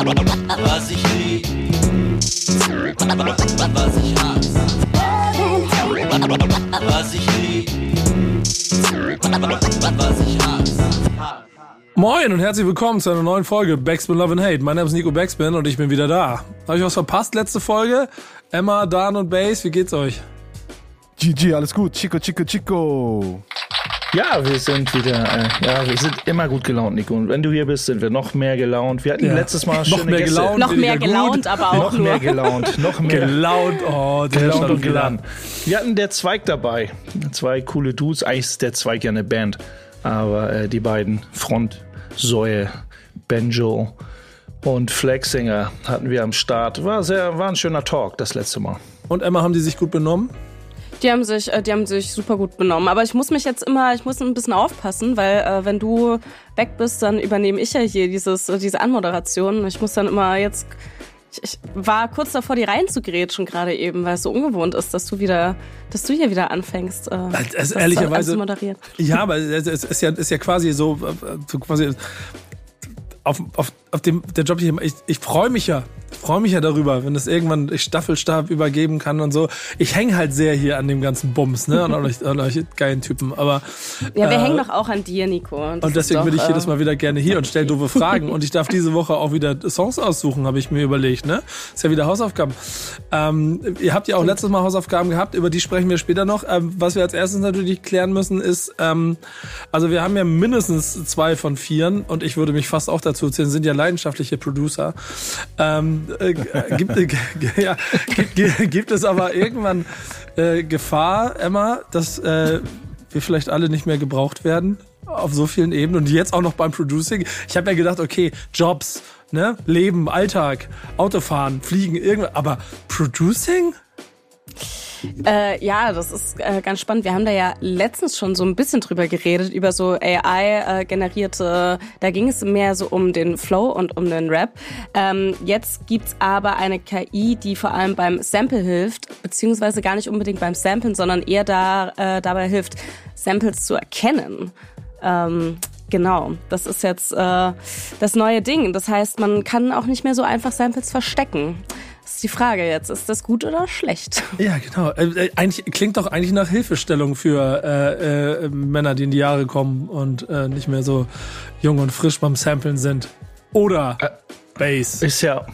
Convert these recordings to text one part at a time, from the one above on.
Was ich lieb, was ich hasse. Was ich lieb, was ich hasse. Moin und herzlich willkommen zu einer neuen Folge Backspin Love and Hate. Mein Name ist Nico Backspin und ich bin wieder da. Habe ich was verpasst? Letzte Folge? Emma, Dan und Base, wie geht's euch? GG, alles gut. Chico, Chico, Chico. Ja, wir sind wieder, äh, ja, wir sind immer gut gelaunt, Nico. Und wenn du hier bist, sind wir noch mehr gelaunt. Wir hatten Ja. letztes Mal Noch schöne mehr Gäste. gelaunt. Noch mehr gelaunt, gut. aber auch Noch nur. mehr gelaunt, noch mehr Gelaunt, oh, der gelaunt schon und geladen. Wir hatten der Zweig dabei. Zwei coole Dudes. Eigentlich ist der Zweig ja eine Band. Aber äh, die beiden Frontsäue, Benjo und Flagsinger hatten wir am Start. War sehr, war ein schöner Talk das letzte Mal. Und Emma, haben die sich gut benommen? Die haben sich, äh, die haben sich super gut benommen. Aber ich muss mich jetzt immer, ich muss ein bisschen aufpassen, weil äh, wenn du weg bist, dann übernehme ich ja hier dieses, äh, diese Anmoderation. Ich muss dann immer jetzt, ich, ich war kurz davor, die reinzugrätschen gerade eben, weil es so ungewohnt ist, dass du wieder, dass du hier wieder anfängst. Äh, Also, das ehrlicherweise- zu moderieren. Ja, aber es ist ja, ist ja quasi so, äh, so quasi auf, auf, auf dem der Job. Ich, ich freue mich ja. Ich freue mich ja darüber, wenn es irgendwann ich Staffelstab übergeben kann und so. Ich hänge halt sehr hier an dem ganzen Bums, ne? Und an euch, an euch geilen Typen. Aber Ja, wir äh, hängen doch auch an dir, Nico. Das Und deswegen ist bin ich doch, jedes äh, Mal wieder gerne hier und stelle doofe Fragen. Und ich darf diese Woche auch wieder Songs aussuchen, habe ich mir überlegt. Ne? Ist ja wieder Hausaufgaben. Ähm, ihr habt ja auch letztes Mal Hausaufgaben gehabt, über die sprechen wir später noch. Ähm, was wir als erstes natürlich klären müssen, ist, ähm, also wir haben ja mindestens zwei von vieren und ich würde mich fast auch dazu zählen, sind ja leidenschaftliche Producer. Ähm, äh, gibt, äh, ja, gibt, gibt es aber irgendwann äh, Gefahr, Emma, dass äh, wir vielleicht alle nicht mehr gebraucht werden auf so vielen Ebenen und jetzt auch noch beim Producing. Ich habe ja gedacht, okay, Jobs, ne, Leben, Alltag, Autofahren, Fliegen, irgendwas, aber Producing? Äh, ja, das ist äh, ganz spannend. Wir haben da ja letztens schon so ein bisschen drüber geredet, über so AI-generierte, da ging es mehr so um den Flow und um den Rap. Ähm, jetzt gibt's aber eine KI, die vor allem beim Sample hilft, beziehungsweise gar nicht unbedingt beim Samplen, sondern eher da, äh, dabei hilft, Samples zu erkennen. Ähm, Genau, das ist jetzt äh, das neue Ding. Das heißt, man kann auch nicht mehr so einfach Samples verstecken. Das ist die Frage jetzt, ist das gut oder schlecht? Ja, genau. Äh, äh, eigentlich klingt doch eigentlich nach Hilfestellung für äh, äh, Männer, die in die Jahre kommen und äh, nicht mehr so jung und frisch beim Samplen sind. Oder Bass. Ist ja.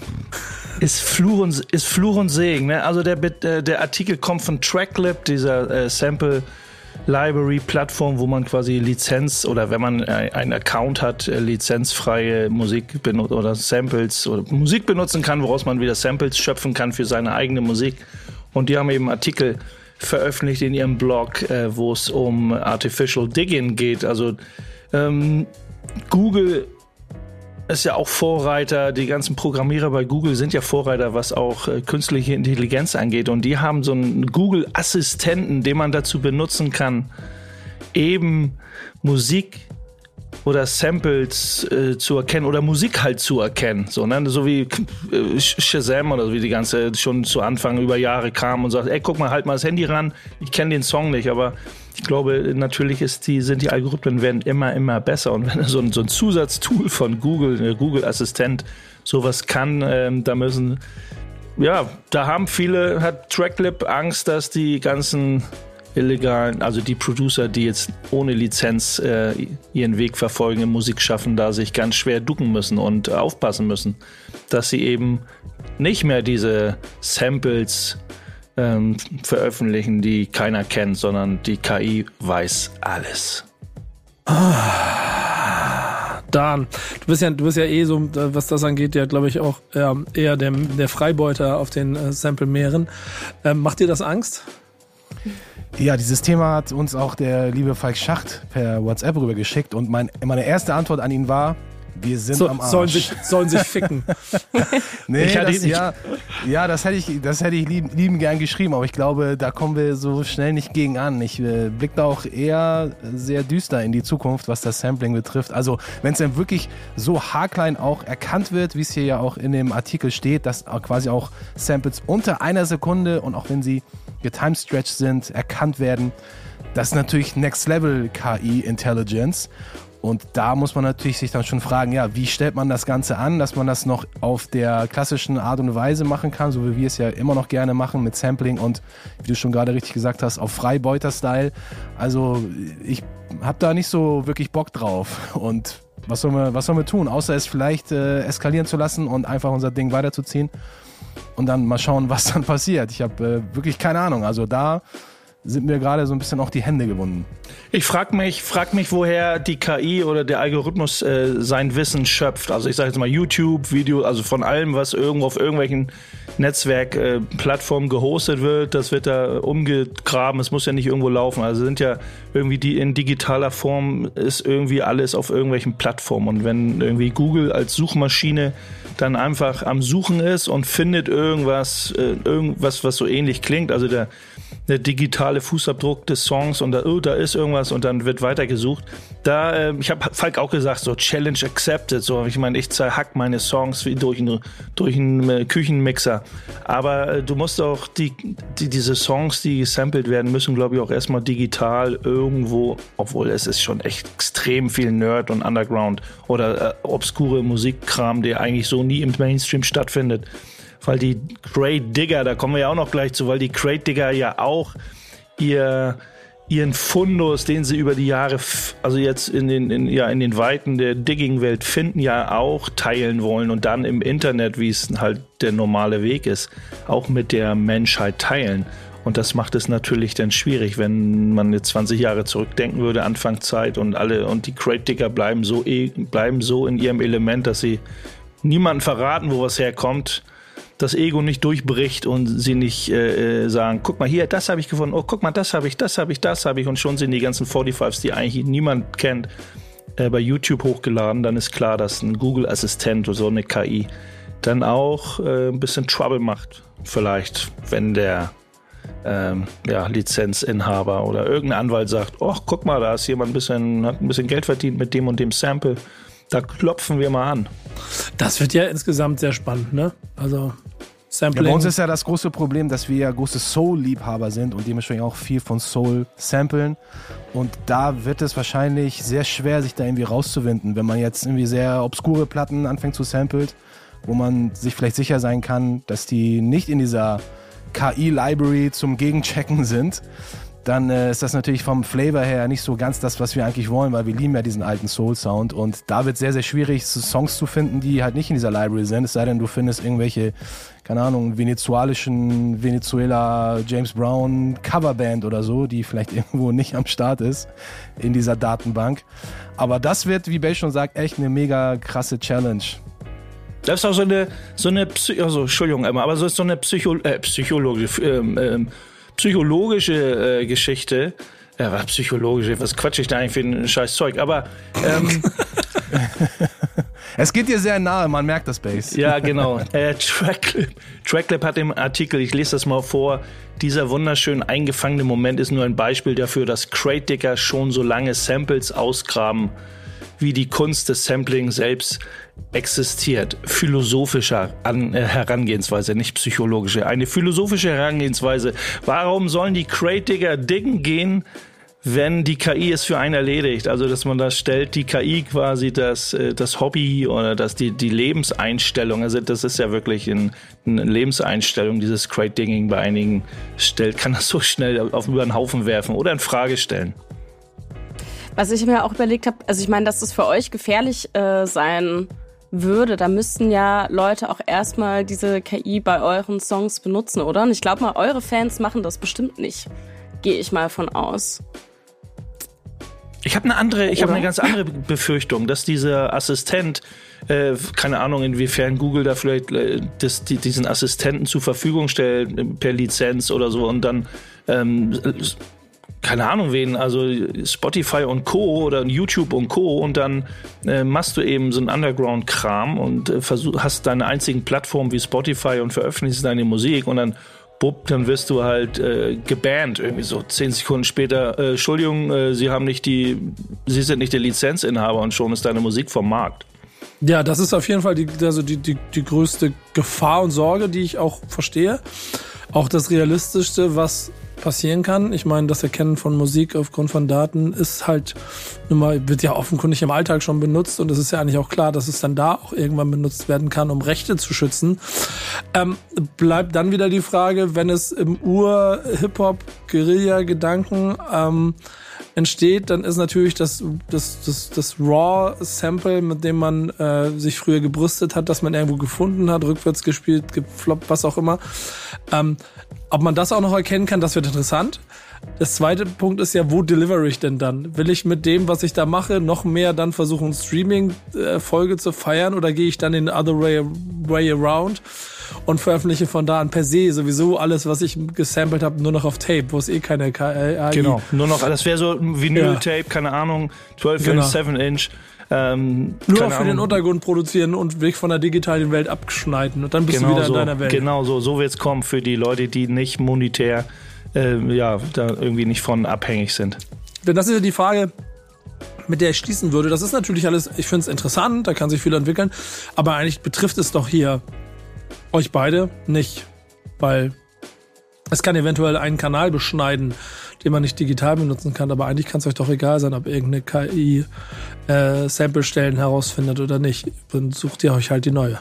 Ist Fluch und, ist Fluch und Segen. Ne? Also der, äh, der Artikel kommt von Tracklib, dieser äh, Sample Library Plattform, wo man quasi Lizenz oder wenn man äh, einen Account hat, äh, lizenzfreie Musik benut oder Samples oder Musik benutzen kann, woraus man wieder Samples schöpfen kann für seine eigene Musik. Und die haben eben Artikel veröffentlicht in ihrem Blog, äh, wo es um Artificial Digging geht. Also ähm, Google ist ja auch Vorreiter, die ganzen Programmierer bei Google sind ja Vorreiter, was auch äh, künstliche Intelligenz angeht. Und die haben so einen Google-Assistenten, den man dazu benutzen kann, eben Musik oder Samples äh, zu erkennen oder Musik halt zu erkennen. So, ne? so wie äh, Shazam oder so, wie die ganze schon zu Anfang über Jahre kam und sagt, ey, guck mal, halt mal das Handy ran, ich kenne den Song nicht, aber ich glaube, natürlich ist die, sind die Algorithmen werden immer, immer besser. Und wenn so ein, so ein Zusatztool von Google, der Google Assistent, sowas kann, ähm, da müssen, ja, da haben viele, hat Tracklib Angst, dass die ganzen illegalen, also die Producer, die jetzt ohne Lizenz äh, ihren Weg verfolgen im Musikschaffen, da sich ganz schwer ducken müssen und äh, aufpassen müssen, dass sie eben nicht mehr diese Samples ähm, veröffentlichen, die keiner kennt, sondern die KI weiß alles. Dan, du bist ja, du bist ja eh so, äh, was das angeht, ja, glaube ich, auch ähm, eher der, der Freibeuter auf den äh, Sample-Meeren. Ähm, macht dir das Angst? Ja, dieses Thema hat uns auch der liebe Falk Schacht per WhatsApp rübergeschickt und mein, meine erste Antwort an ihn war, wir sind So, am Arsch. sollen, sich, sollen sich ficken. nee, das, ja, ja, das hätte ich, das hätte ich lieb, lieben gern geschrieben, aber ich glaube, da kommen wir so schnell nicht gegen an. Ich äh, blicke da auch eher sehr düster in die Zukunft, was das Sampling betrifft. Also, wenn es dann wirklich so haarklein auch erkannt wird, wie es hier ja auch in dem Artikel steht, dass quasi auch Samples unter einer Sekunde und auch wenn sie getimestretched sind, erkannt werden, das ist natürlich Next Level KI Intelligence. Und da muss man natürlich sich dann schon fragen, ja, wie stellt man das Ganze an, dass man das noch auf der klassischen Art und Weise machen kann, so wie wir es ja immer noch gerne machen mit Sampling und, wie du schon gerade richtig gesagt hast, auf Freibeuter-Style. Also ich habe da nicht so wirklich Bock drauf. Und was sollen wir, was sollen wir tun, außer es vielleicht äh, eskalieren zu lassen und einfach unser Ding weiterzuziehen und dann mal schauen, was dann passiert. Ich habe äh, wirklich keine Ahnung. Also da sind mir gerade so ein bisschen auch die Hände gewunden. Ich frage mich, frag mich, woher die KI oder der Algorithmus äh, sein Wissen schöpft. Also ich sage jetzt mal YouTube, Video, also von allem, was irgendwo auf irgendwelchen Netzwerkplattformen äh, gehostet wird, das wird da umgegraben. Es muss ja nicht irgendwo laufen. Also sind ja irgendwie die in digitaler Form ist irgendwie alles auf irgendwelchen Plattformen. Und wenn irgendwie Google als Suchmaschine dann einfach am Suchen ist und findet irgendwas, äh, irgendwas, was so ähnlich klingt, also der der digitale Fußabdruck des Songs und da, oh, da ist irgendwas und dann wird weitergesucht. Da, äh, ich habe Falk auch gesagt, so Challenge accepted. So, ich meine, ich zerhack meine Songs wie durch, ein, durch einen äh, Küchenmixer. Aber äh, du musst auch die, die, diese Songs, die gesampelt werden, müssen, glaube ich, auch erstmal digital irgendwo, obwohl es ist schon echt extrem viel Nerd und Underground oder äh, obskure Musikkram, der eigentlich so nie im Mainstream stattfindet weil die Crate Digger, da kommen wir ja auch noch gleich zu, weil die Crate Digger ja auch ihr ihren Fundus, den sie über die Jahre, also jetzt in den, in, ja, in den Weiten der Digging-Welt finden, ja auch teilen wollen und dann im Internet, wie es halt der normale Weg ist, auch mit der Menschheit teilen. Und das macht es natürlich dann schwierig, wenn man jetzt 20 Jahre zurückdenken würde, Anfangszeit und alle und die Crate Digger bleiben so, eh, bleiben so in ihrem Element, dass sie niemanden verraten, wo was herkommt das Ego nicht durchbricht und sie nicht äh, äh sagen, guck mal hier, das habe ich gefunden, oh guck mal, das habe ich, das habe ich, das habe ich und schon sind die ganzen 45s, die eigentlich niemand kennt, äh, bei YouTube hochgeladen, dann ist klar, dass ein Google-Assistent oder so eine KI dann auch äh, ein bisschen Trouble macht, vielleicht, wenn der ähm, ja, Lizenzinhaber oder irgendein Anwalt sagt, oh, guck mal, da ist jemand ein bisschen, hat ein bisschen Geld verdient mit dem und dem Sample. Da klopfen wir mal an. Das wird ja insgesamt sehr spannend, ne? Also Sampling. Ja, bei uns ist ja das große Problem, dass wir ja große Soul-Liebhaber sind und dementsprechend auch viel von Soul samplen. Und da wird es wahrscheinlich sehr schwer, sich da irgendwie rauszuwinden, wenn man jetzt irgendwie sehr obskure Platten anfängt zu samplen, wo man sich vielleicht sicher sein kann, dass die nicht in dieser KI-Library zum Gegenchecken sind dann äh, ist das natürlich vom Flavor her nicht so ganz das, was wir eigentlich wollen, weil wir lieben ja diesen alten Soul-Sound und da wird sehr, sehr schwierig, Songs zu finden, die halt nicht in dieser Library sind, es sei denn, du findest irgendwelche, keine Ahnung, venezuelischen, Venezuela, James Brown Coverband oder so, die vielleicht irgendwo nicht am Start ist in dieser Datenbank. Aber das wird, wie Bay schon sagt, echt eine mega krasse Challenge. Das ist auch so eine, so eine, Psy also, Entschuldigung, Emma, aber so ist so eine Psycho äh, psychologische, ähm, ähm, psychologische äh, Geschichte. Ja, was psychologische, was quatsch ich da eigentlich für ein scheiß Zeug? Aber ähm, es geht dir sehr nahe, man merkt das Bass. Ja, genau. Äh, Tracklip. Tracklip hat im Artikel, ich lese das mal vor, dieser wunderschön eingefangene Moment ist nur ein Beispiel dafür, dass Crate Digger schon so lange Samples ausgraben wie die Kunst des Sampling selbst existiert. Philosophischer äh, Herangehensweise, nicht psychologische. Eine philosophische Herangehensweise. Warum sollen die Crate-Digger diggen gehen, wenn die KI es für einen erledigt? Also, dass man da stellt, die KI quasi das, äh, das Hobby oder das, die, die Lebenseinstellung, also das ist ja wirklich ein, eine Lebenseinstellung, dieses Crate-Digging bei einigen stellt, kann das so schnell auf über den Haufen werfen oder in Frage stellen. Was ich mir auch überlegt habe, also ich meine, dass das für euch gefährlich äh, sein würde, da müssten ja Leute auch erstmal diese KI bei euren Songs benutzen, oder? Und ich glaube mal, eure Fans machen das bestimmt nicht. Gehe ich mal von aus. Ich habe eine andere, ich habe eine ganz andere Befürchtung, dass dieser Assistent, äh, keine Ahnung, inwiefern Google da vielleicht äh, das, die, diesen Assistenten zur Verfügung stellt äh, per Lizenz oder so und dann ähm, keine Ahnung wen, also Spotify und Co. oder YouTube und Co. und dann äh, machst du eben so einen Underground-Kram und äh, versuch, hast deine einzigen Plattformen wie Spotify und veröffentlichst deine Musik und dann bupp, dann wirst du halt äh, gebannt, irgendwie so zehn Sekunden später, äh, Entschuldigung, äh, sie haben nicht die, sie sind nicht der Lizenzinhaber und schon ist deine Musik vom Markt. Ja, das ist auf jeden Fall die, also die, die, die größte Gefahr und Sorge, die ich auch verstehe. Auch das Realistischste, was passieren kann. Ich meine, das Erkennen von Musik aufgrund von Daten ist halt nun mal, wird ja offenkundig im Alltag schon benutzt und es ist ja eigentlich auch klar, dass es dann da auch irgendwann benutzt werden kann, um Rechte zu schützen. Ähm, bleibt dann wieder die Frage, wenn es im Ur-Hip-Hop-Guerilla-Gedanken ähm, entsteht, dann ist natürlich das, das, das, das Raw-Sample, mit dem man äh, sich früher gebrüstet hat, dass man irgendwo gefunden hat, rückwärts gespielt, gefloppt, was auch immer. Ähm, ob man das auch noch erkennen kann, das wird interessant. Das zweite Punkt ist ja, wo deliver ich denn dann? Will ich mit dem, was ich da mache, noch mehr dann versuchen, Streaming-Folge zu feiern oder gehe ich dann in other way, way around und veröffentliche von da an per se sowieso alles, was ich gesampelt habe, nur noch auf Tape, wo es eh keine AI Genau, nur noch, das wäre so ein Vinyl-Tape, keine Ahnung, 12 Genau. Inch, 7 Inch. Ähm, Nur für den. Untergrund produzieren und weg von der digitalen Welt abschneiden und dann bist du wieder so, in deiner Welt. Genau so, so wird es kommen für die Leute, die nicht monetär, äh, ja, da irgendwie nicht von abhängig sind. Denn das ist ja die Frage, mit der ich schließen würde. Das ist natürlich alles, ich finde es interessant, da kann sich viel entwickeln, aber eigentlich betrifft es doch hier euch beide nicht, weil es kann eventuell einen Kanal beschneiden, den man nicht digital benutzen kann, aber eigentlich kann es euch doch egal sein, ob irgendeine KI äh, Samplestellen herausfindet oder nicht. Dann sucht ihr euch halt die neue.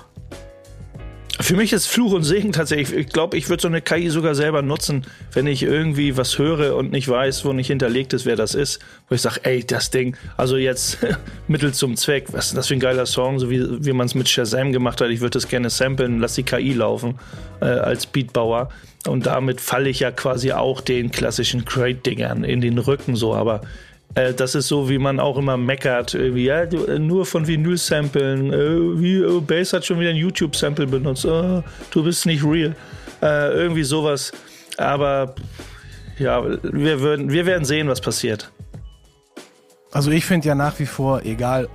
Für mich ist Fluch und Segen tatsächlich. Ich glaube, ich würde so eine KI sogar selber nutzen, wenn ich irgendwie was höre und nicht weiß, wo nicht hinterlegt ist, wer das ist. Wo ich sage, ey, das Ding, also jetzt Mittel zum Zweck, was ist das für ein geiler Song, so wie, wie man es mit Shazam gemacht hat. Ich würde das gerne samplen, lass die KI laufen äh, als Beatbauer. Und damit falle ich ja quasi auch den klassischen Crate-Dingern in den Rücken so. Aber äh, das ist so, wie man auch immer meckert. Irgendwie, ja, äh, nur von Vinyl-Samplen. Äh, wie, äh, Bass hat schon wieder ein YouTube-Sample benutzt. Äh, du bist nicht real. Äh, irgendwie sowas. Aber ja, wir, würden, wir werden sehen, was passiert. Also ich finde ja nach wie vor, egal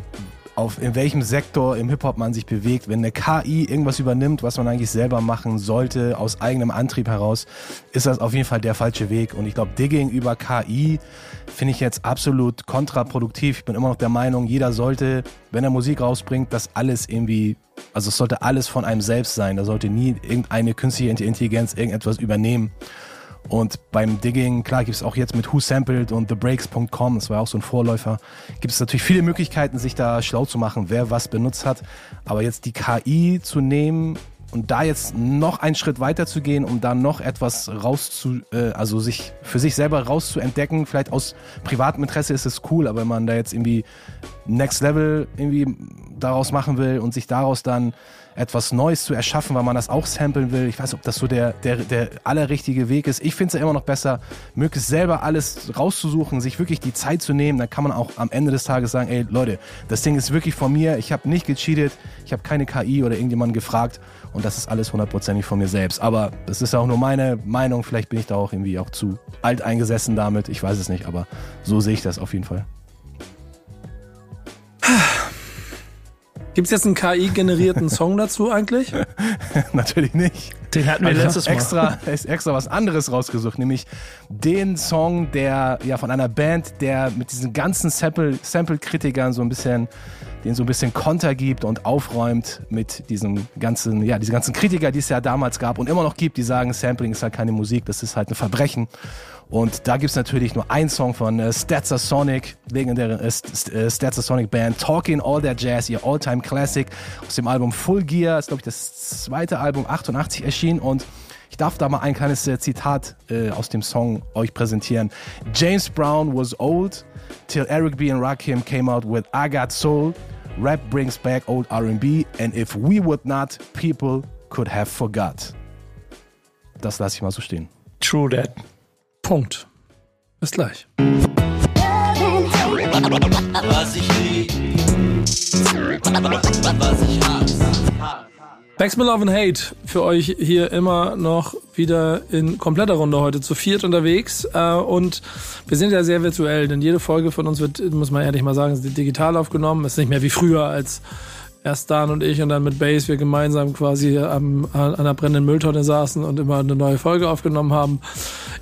auf in welchem Sektor im Hip-Hop man sich bewegt, wenn eine KI irgendwas übernimmt, was man eigentlich selber machen sollte, aus eigenem Antrieb heraus, ist das auf jeden Fall der falsche Weg. Und ich glaube, Digging über KI finde ich jetzt absolut kontraproduktiv. Ich bin immer noch der Meinung, jeder sollte, wenn er Musik rausbringt, das alles irgendwie, also es sollte alles von einem selbst sein. Da sollte nie irgendeine künstliche Intelligenz irgendetwas übernehmen. Und beim Digging, klar, gibt es auch jetzt mit Who Sampled und TheBreaks.com, das war auch so ein Vorläufer, gibt es natürlich viele Möglichkeiten, sich da schlau zu machen, wer was benutzt hat. Aber jetzt die KI zu nehmen und da jetzt noch einen Schritt weiter zu gehen, um da noch etwas rauszu, äh, also sich für sich selber rauszuentdecken, vielleicht aus privatem Interesse ist es cool, aber wenn man da jetzt irgendwie Next Level irgendwie daraus machen will und sich daraus dann etwas Neues zu erschaffen, weil man das auch samplen will. Ich weiß, ob das so der, der, der allerrichtige Weg ist. Ich finde es ja immer noch besser, möglichst selber alles rauszusuchen, sich wirklich die Zeit zu nehmen. Dann kann man auch am Ende des Tages sagen, ey Leute, das Ding ist wirklich von mir. Ich habe nicht gecheatet. Ich habe keine KI oder irgendjemanden gefragt. Und das ist alles hundertprozentig von mir selbst. Aber das ist auch nur meine Meinung. Vielleicht bin ich da auch irgendwie auch zu alt eingesessen damit. Ich weiß es nicht, aber so sehe ich das auf jeden Fall. Gibt es jetzt einen KI-generierten Song dazu eigentlich? Natürlich nicht. Den hatten wir Ich letztes Mal. extra, ist extra was anderes rausgesucht, nämlich den Song, der ja von einer Band, der mit diesen ganzen Sample- Sample-Kritikern so ein bisschen, den so ein bisschen Konter gibt und aufräumt mit diesem ganzen, ja, diese ganzen Kritiker, die es ja damals gab und immer noch gibt, die sagen, Sampling ist halt keine Musik, das ist halt ein Verbrechen. Und da gibt's natürlich nur einen Song von äh, Statsa Sonic, legendäre äh, St- äh, Statsa Sonic Band, Talking All That Jazz, ihr All-Time Classic aus dem Album Full Gear, ist glaube ich das zweite Album 88 erschienen und ich darf da mal ein kleines äh, Zitat äh, aus dem Song euch präsentieren. James Brown was old till Eric B. and Rakim came out with I Got Soul. Rap brings back old R&B and if we would not, people could have forgot. Das lasse ich mal so stehen. True that. Punkt. Bis gleich. Was ich lieb, was ich hasse. Backspin Love and Hate für euch hier immer noch wieder in kompletter Runde heute zu viert unterwegs. Äh, und wir sind ja sehr virtuell, denn jede Folge von uns wird, muss man ehrlich mal sagen, digital aufgenommen. Ist nicht mehr wie früher, als erst Dan und ich und dann mit Base wir gemeinsam quasi am, an einer brennenden Mülltonne saßen und immer eine neue Folge aufgenommen haben.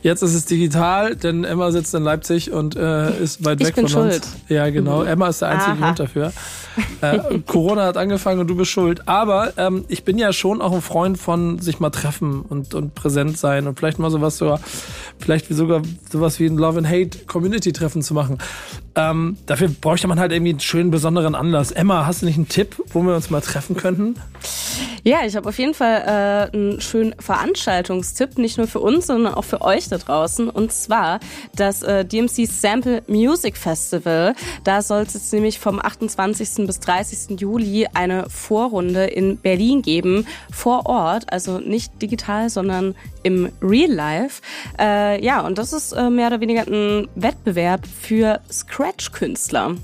Jetzt ist es digital, denn Emma sitzt in Leipzig und äh, ist weit Ich weg bin von schuld. uns. Ja, genau. Mhm. Emma ist der einzige Aha. Grund dafür. Äh, Corona hat angefangen und du bist schuld. Aber ähm, ich bin ja schon auch ein Freund von sich mal treffen und, und präsent sein und vielleicht mal sowas sogar, vielleicht wie sogar sowas wie ein Love and Hate Community Treffen zu machen. Ähm, dafür bräuchte man halt irgendwie einen schönen besonderen Anlass. Emma, hast du nicht einen Tipp, wo wir uns mal treffen könnten? Ja, ich habe auf jeden Fall äh, einen schönen Veranstaltungstipp, nicht nur für uns, sondern auch für euch da draußen. Und zwar das äh, DMC Sample Music Festival. Da soll es jetzt nämlich vom 28. bis 30. Juli eine Vorrunde in Berlin geben, vor Ort, also nicht digital, sondern im Real Life. Äh, ja, und das ist äh, mehr oder weniger ein Wettbewerb für Scratch-Künstler.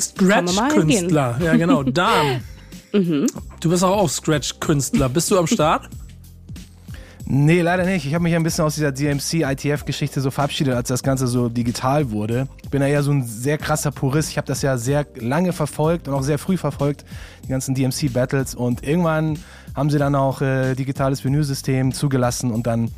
Scratch-Künstler. Ja, genau. Dan. Du bist auch, auch Scratch-Künstler. Bist du am Start? Nee, leider nicht. Ich habe mich ein bisschen aus dieser DMC-ITF-Geschichte so verabschiedet, als das Ganze so digital wurde. Ich bin ja eher so ein sehr krasser Purist. Ich habe das ja sehr lange verfolgt und auch sehr früh verfolgt, die ganzen DMC-Battles. Und irgendwann haben sie dann auch äh, digitales Menüsystem zugelassen und dann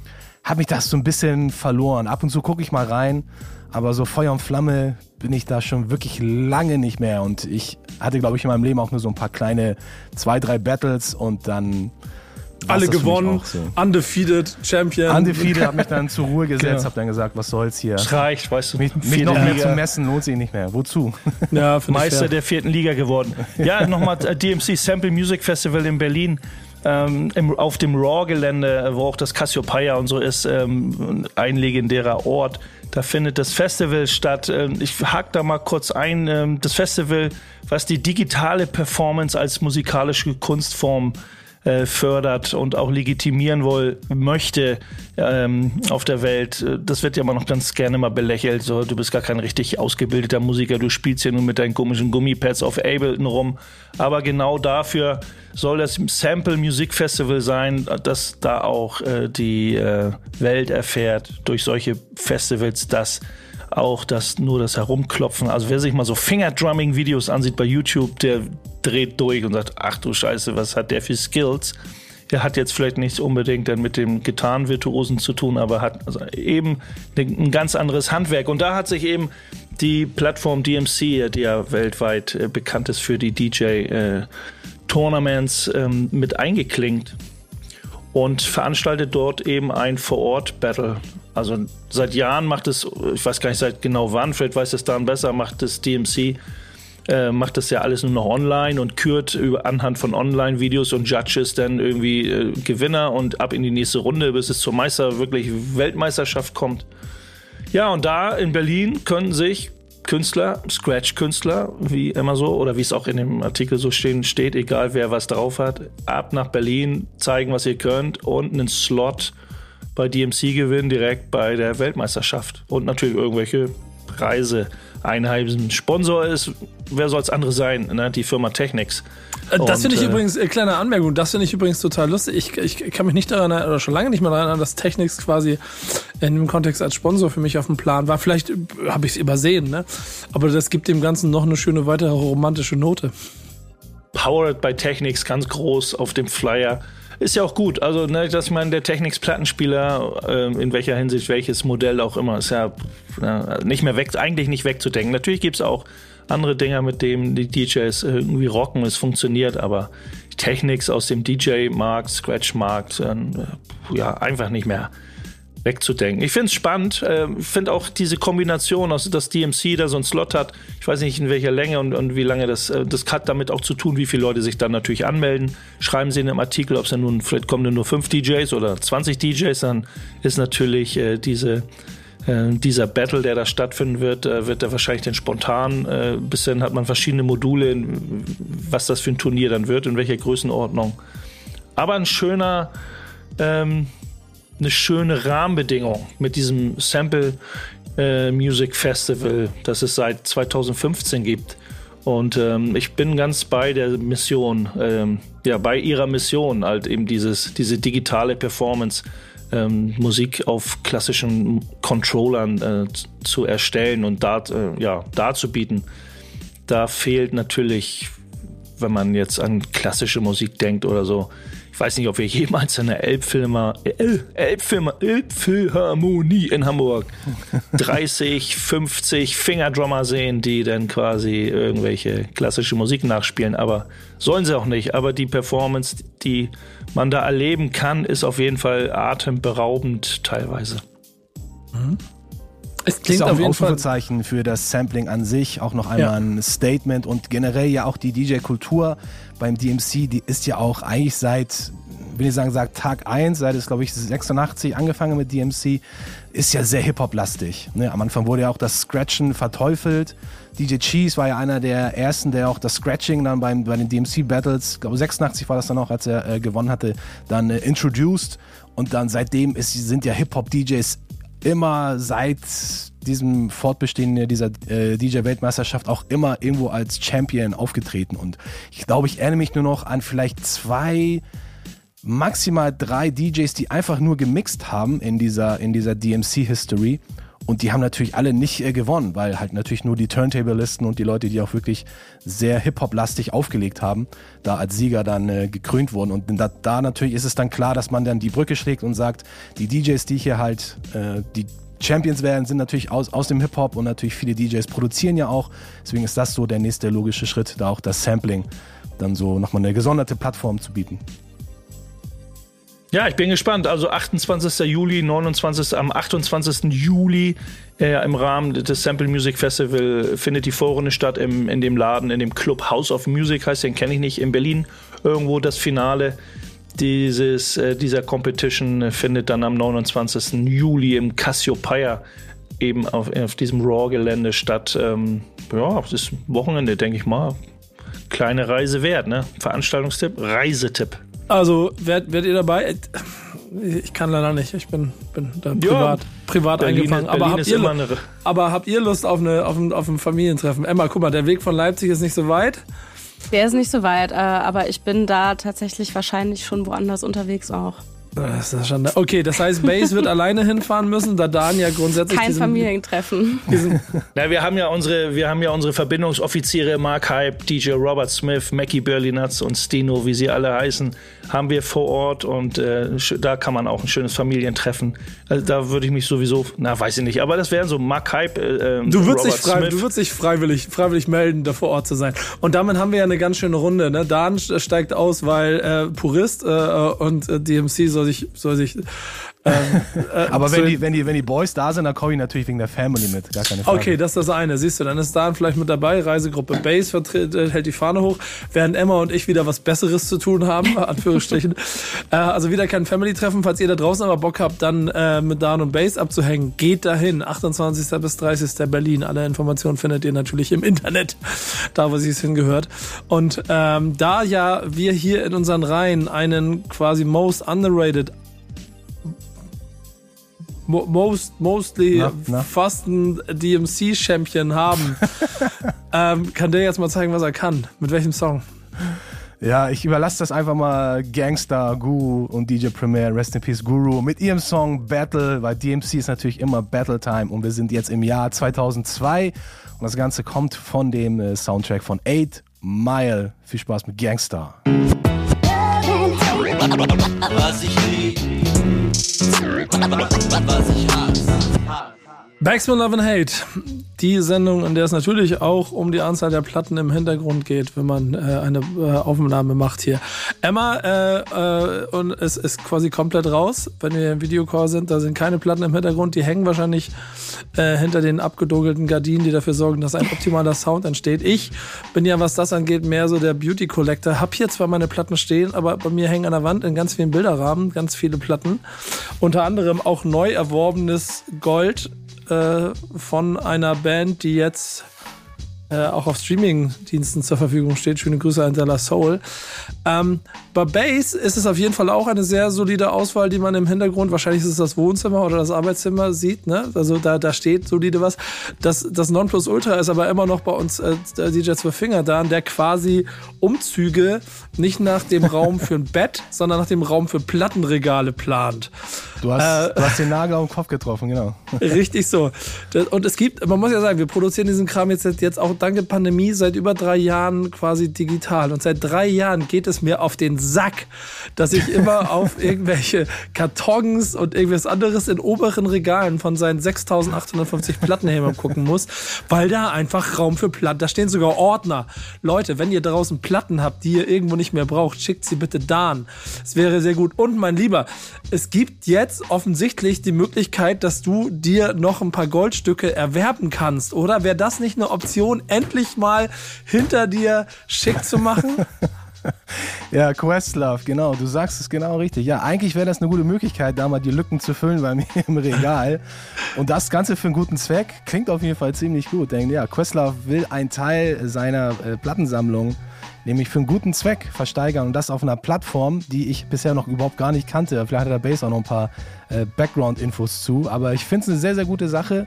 hat mich das so ein bisschen verloren. Ab und zu gucke ich mal rein, aber so Feuer und Flamme bin ich da schon wirklich lange nicht mehr. Und ich hatte, glaube ich, in meinem Leben auch nur so ein paar kleine zwei, drei Battles und dann Alle gewonnen, so. undefeated, Champion. Undefeated habe mich dann zur Ruhe gesetzt, Genau. habe dann gesagt, was soll's hier. Es reicht, weißt du. Mich, mich noch mehr zu messen lohnt sich nicht mehr. Wozu? Ja, Meister der vierten Liga geworden. Ja, nochmal äh, DMC Sample Music Festival in Berlin. Ähm, im, auf dem Raw-Gelände, äh, wo auch das Cassiopeia und so ist, ähm, ein legendärer Ort. Da findet das Festival statt. Ähm, ich hake da mal kurz ein. Ähm, das Festival, was die digitale Performance als musikalische Kunstform äh, fördert und auch legitimieren wohl möchte ähm, auf der Welt. Äh, Das wird ja immer noch ganz gerne mal belächelt. So, du bist gar kein richtig ausgebildeter Musiker, du spielst ja nur mit deinen komischen Gummipads auf Ableton rum. Aber genau dafür soll das Sample Music Festival sein, dass da auch äh, die äh, Welt erfährt durch solche Festivals, dass auch das nur das Herumklopfen. Also wer sich mal so Fingerdrumming-Videos ansieht bei YouTube, der dreht durch und sagt, ach du Scheiße, was hat der für Skills? Der hat jetzt vielleicht nichts unbedingt dann mit dem Gitarrenvirtuosen zu tun, aber hat also eben ein ganz anderes Handwerk. Und da hat sich eben die Plattform DMC, die ja weltweit äh, bekannt ist für die DJ-Tournaments, ähm, mit eingeklinkt und veranstaltet dort eben ein Vor-Ort-Battle. Also seit Jahren macht es, ich weiß gar nicht seit genau wann, vielleicht weiß es dann besser, macht das DMC, äh, macht das ja alles nur noch online und kürt über, anhand von Online-Videos und Judges dann irgendwie äh, Gewinner und ab in die nächste Runde, bis es zur Meister, wirklich Weltmeisterschaft kommt. Ja, und da in Berlin können sich Künstler, Scratch-Künstler, wie immer so, oder wie es auch in dem Artikel so stehen, steht, egal wer was drauf hat, ab nach Berlin, zeigen, was ihr könnt und einen Slot bei DMC gewinnen, direkt bei der Weltmeisterschaft. Und natürlich irgendwelche Preise einheimsen. Sponsor ist, wer soll es andere sein? Ne? Die Firma Technics. Äh, Das finde ich äh, übrigens, äh, kleine Anmerkung, das finde ich übrigens total lustig. Ich, ich kann mich nicht daran erinnern, oder schon lange nicht mehr daran erinnern, dass Technics quasi in dem Kontext als Sponsor für mich auf dem Plan war. Vielleicht äh, habe ich es übersehen, ne? Aber das gibt dem Ganzen noch eine schöne weitere romantische Note. Powered by Technics ganz groß auf dem Flyer. Ist ja auch gut. Also, ne, dass man der Technics Plattenspieler, ähm, in welcher Hinsicht, welches Modell auch immer, ist ja äh, nicht mehr weg, eigentlich nicht wegzudenken. Natürlich gibt es auch andere Dinger, mit denen die DJs irgendwie rocken, es funktioniert, aber Technics aus dem DJ-Markt, Scratch-Markt, äh, ja, einfach nicht mehr wegzudenken. Ich finde es spannend. äh, Ich finde auch diese Kombination, also dass DMC da so einen Slot hat. Ich weiß nicht in welcher Länge und, und wie lange das. äh, Das hat damit auch zu tun, wie viele Leute sich dann natürlich anmelden. Schreiben sie in einem Artikel, ob es dann nun, vielleicht kommen dann nur fünf DJs oder 20 DJs, dann ist natürlich äh, diese. äh, Dieser Battle, der da stattfinden wird, äh, wird er wahrscheinlich dann spontan. äh, Bis dann hat man verschiedene Module, was das für ein Turnier dann wird, in welcher Größenordnung. Aber ein schöner, ähm, eine schöne Rahmenbedingung mit diesem Sample äh, Music Festival, das es seit 2015 gibt. Und ähm, ich bin ganz bei der Mission, ähm, ja, bei ihrer Mission, halt eben dieses, diese digitale Performance, ähm, Musik auf klassischen Controllern äh, zu erstellen und da, äh, ja, darzubieten. Da fehlt natürlich wenn man jetzt an klassische Musik denkt oder so. Ich weiß nicht, ob wir jemals in der El, Elbphilmer, Elbphilharmonie in Hamburg 30, 50 Fingerdrummer sehen, die dann quasi irgendwelche klassische Musik nachspielen. Aber sollen sie auch nicht. Aber die Performance, die man da erleben kann, ist auf jeden Fall atemberaubend teilweise. Es ist klingt auch auf ein. Ausrufezeichen für das Sampling an sich, auch noch einmal Ja. ein Statement und generell ja auch die DJ-Kultur beim DMC, die ist ja auch eigentlich seit, will ich sagen, seit Tag 1, seit es glaube ich 86 angefangen mit DMC, ist ja sehr Hip-Hop-lastig. Ne? Am Anfang wurde ja auch das Scratchen verteufelt. DJ Cheese war ja einer der ersten, der auch das Scratching dann beim, bei den DMC-Battles, ich glaube 86 war das dann auch, als er äh, gewonnen hatte, dann äh, introduced. Und dann seitdem ist, sind ja Hip-Hop-DJs immer seit diesem Fortbestehen dieser äh, DJ-Weltmeisterschaft auch immer irgendwo als Champion aufgetreten. Und ich glaube, ich erinnere mich nur noch an vielleicht zwei, maximal drei DJs, die einfach nur gemixt haben in dieser, in dieser DMC-History. Und die haben natürlich alle nicht äh, gewonnen, weil halt natürlich nur die Turntable-Listen und die Leute, die auch wirklich sehr Hip-Hop-lastig aufgelegt haben, da als Sieger dann äh, gekrönt wurden. Und da, da natürlich ist es dann klar, dass man dann die Brücke schlägt und sagt, die DJs, die hier halt äh, die Champions werden, sind natürlich aus, aus dem Hip-Hop und natürlich viele DJs produzieren ja auch. Deswegen ist das so der nächste logische Schritt, da auch das Sampling dann so nochmal eine gesonderte Plattform zu bieten. Ja, ich bin gespannt. Also 28. Juli, 29. am 28. Juli äh, im Rahmen des Sample Music Festival findet die Vorrunde statt im, in dem Laden, in dem Club House of Music heißt, den kenne ich nicht, in Berlin. Irgendwo das Finale dieses, äh, dieser Competition findet dann am 29. Juli im Cassiopeia eben auf, auf diesem Raw-Gelände statt. Ähm, ja, das ist Wochenende, denke ich mal. Kleine Reise wert, ne? Veranstaltungstipp, Reisetipp. Also, werdet, werdet ihr dabei? Ich kann leider nicht. Ich bin, bin da privat, privat Berlin, eingefangen. Berlin Aber habt, ist ihr, eine aber habt ihr Lust auf, eine, auf, ein, auf ein Familientreffen? Emma, guck mal, der Weg von Leipzig ist nicht so weit. Der ist nicht so weit, äh, aber ich bin da tatsächlich wahrscheinlich schon woanders unterwegs auch. Das ist schon, okay, das heißt, Base wird alleine hinfahren müssen, da Dan ja grundsätzlich Kein diesen, Familientreffen. diesen Na, wir haben ja unsere, wir haben ja unsere Verbindungsoffiziere Mark Hype, DJ Robert Smith, Mackie Berlinatz und Stino, wie sie alle heißen, haben wir vor Ort und äh, da kann man auch ein schönes Familientreffen. Also da würde ich mich sowieso, na weiß ich nicht, aber das wären so Mark Hype. Äh, ähm, Du würdest, dich frei, du würdest dich freiwillig, freiwillig melden, da vor Ort zu sein. Und damit haben wir ja eine ganz schöne Runde. Ne? Dan st- steigt aus, weil äh, Purist äh, und äh, DMC soll sich, soll sich ähm, äh, Aber wenn die, wenn, die, wenn die Boys da sind, dann komme ich natürlich wegen der Family mit, gar keine Frage. Okay, das ist das eine. Siehst du, dann ist Dan vielleicht mit dabei. Reisegruppe Base vertritt, äh, hält die Fahne hoch, während Emma und ich wieder was Besseres zu tun haben, Anführungsstrichen. äh, also wieder kein Family-Treffen. Falls ihr da draußen aber Bock habt, dann äh, mit Dan und Base abzuhängen, geht dahin. 28. bis 30. Berlin. Alle Informationen findet ihr natürlich im Internet, da wo sie es hingehört. Und ähm, da ja wir hier in unseren Reihen einen quasi most underrated most mostly Na, na? fasten DMC-Champion haben, ähm, kann der jetzt mal zeigen, was er kann. Mit welchem Song? Ja, ich überlasse das einfach mal Gangster, Guru und DJ Premier, Rest in Peace Guru, mit ihrem Song Battle, weil DMC ist natürlich immer Battle Time und wir sind jetzt im Jahr 2002 und das Ganze kommt von dem äh, Soundtrack von 8 Mile. Viel Spaß mit Gangster. Was ich was ich hasse. Backspin Love and Hate. Die Sendung, in der es natürlich auch um die Anzahl der Platten im Hintergrund geht, wenn man äh, eine äh, Aufnahme macht hier. Emma äh, äh, und es ist quasi komplett raus, wenn wir im Videocall sind. Da sind keine Platten im Hintergrund. Die hängen wahrscheinlich äh, hinter den abgedogelten Gardinen, die dafür sorgen, dass ein optimaler Sound entsteht. Ich bin ja, was das angeht, mehr so der Beauty Collector. Hab hier zwar meine Platten stehen, aber bei mir hängen an der Wand in ganz vielen Bilderrahmen ganz viele Platten. Unter anderem auch neu erworbenes Gold äh, von einer Band, die jetzt äh, auch auf Streaming-Diensten zur Verfügung steht. Schöne Grüße an Della Soul. Ähm, bei Bass ist es auf jeden Fall auch eine sehr solide Auswahl, die man im Hintergrund, wahrscheinlich ist es das Wohnzimmer oder das Arbeitszimmer, sieht. Ne? Also da, da steht solide was. Das, das Nonplusultra ist aber immer noch bei uns äh, DJ Zwei Finger da, der quasi Umzüge nicht nach dem Raum für ein Bett, sondern nach dem Raum für Plattenregale plant. Du hast, du hast den Nagel auf den Kopf getroffen, genau. Richtig so. Und es gibt, man muss ja sagen, wir produzieren diesen Kram jetzt, jetzt auch danke Pandemie seit über drei Jahren quasi digital. Und seit drei Jahren geht es mir auf den Sack, dass ich immer auf irgendwelche Kartons und irgendwas anderes in oberen Regalen von seinen 6850 Plattenhämern gucken muss, weil da einfach Raum für Platten, da stehen sogar Ordner. Leute, wenn ihr draußen Platten habt, die ihr irgendwo nicht mehr braucht, schickt sie bitte da. Es wäre sehr gut. Und mein Lieber, es gibt jetzt offensichtlich die Möglichkeit, dass du dir noch ein paar Goldstücke erwerben kannst, oder? Wäre das nicht eine Option, endlich mal hinter dir schick zu machen? ja, Questlove, genau. Du sagst es genau richtig. Ja, eigentlich wäre das eine gute Möglichkeit, da mal die Lücken zu füllen bei mir im Regal. Und das Ganze für einen guten Zweck klingt auf jeden Fall ziemlich gut. Denn ja, Questlove will einen Teil seiner äh, Plattensammlung nämlich für einen guten Zweck versteigern und das auf einer Plattform, die ich bisher noch überhaupt gar nicht kannte. Vielleicht hat der Base auch noch ein paar äh, Background-Infos zu, aber ich finde es eine sehr, sehr gute Sache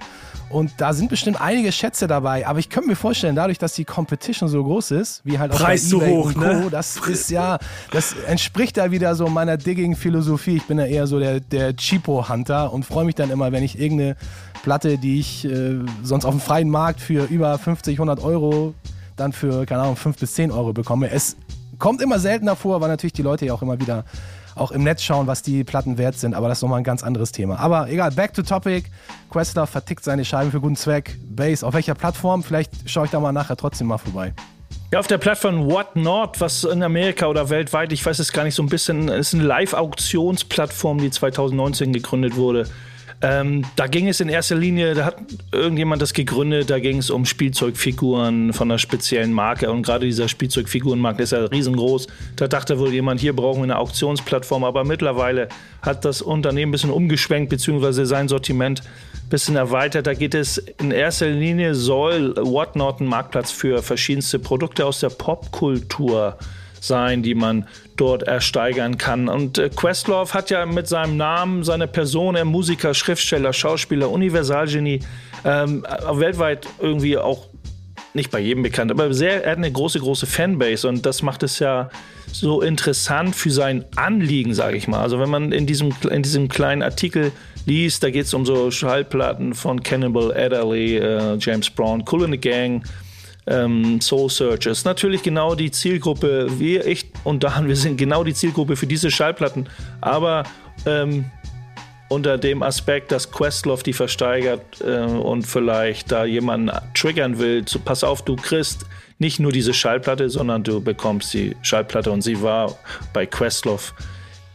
und da sind bestimmt einige Schätze dabei, aber ich könnte mir vorstellen, dadurch, dass die Competition so groß ist, wie halt auch Preis bei eBay so hoch, und Co., ne? das ist ja, das entspricht da wieder so meiner Digging-Philosophie. Ich bin ja eher so der, der Cheapo-Hunter und freue mich dann immer, wenn ich irgendeine Platte, die ich äh, sonst auf dem freien Markt für über 50, 100 Euro dann für, keine Ahnung, 5 bis 10 Euro bekomme. Es kommt immer seltener vor, weil natürlich die Leute ja auch immer wieder auch im Netz schauen, was die Platten wert sind, aber das ist nochmal ein ganz anderes Thema. Aber egal, back to topic. Questler vertickt seine Scheiben für guten Zweck. Base, auf welcher Plattform? Vielleicht schaue ich da mal nachher trotzdem mal vorbei. Ja, auf der Plattform Whatnot, was in Amerika oder weltweit, ich weiß es gar nicht, so ein bisschen, ist eine Live-Auktionsplattform, die 2019 gegründet wurde. Ähm, da ging es in erster Linie, da hat irgendjemand das gegründet, da ging es um Spielzeugfiguren von einer speziellen Marke und gerade dieser Spielzeugfigurenmarkt ist ja riesengroß. Da dachte wohl jemand, hier brauchen wir eine Auktionsplattform, aber mittlerweile hat das Unternehmen ein bisschen umgeschwenkt, beziehungsweise sein Sortiment ein bisschen erweitert. Da geht es in erster Linie, soll Whatnot ein Marktplatz für verschiedenste Produkte aus der Popkultur sein, die man dort ersteigern kann. Und äh, Questlove hat ja mit seinem Namen, seiner Person, er Musiker, Schriftsteller, Schauspieler, Universalgenie, ähm, weltweit irgendwie auch nicht bei jedem bekannt, aber sehr, er hat eine große, große Fanbase und das macht es ja so interessant für sein Anliegen, sage ich mal. Also wenn man in diesem, in diesem kleinen Artikel liest, da geht es um so Schallplatten von Cannibal Adderley, äh, James Brown, Cool in the Gang, ähm, Soul Searchers. Natürlich genau die Zielgruppe, wir echt und da wir sind genau die Zielgruppe für diese Schallplatten, aber ähm, unter dem Aspekt, dass Questlove die versteigert äh, und vielleicht da jemanden triggern will, so, pass auf, du kriegst nicht nur diese Schallplatte, sondern du bekommst die Schallplatte und sie war bei Questlove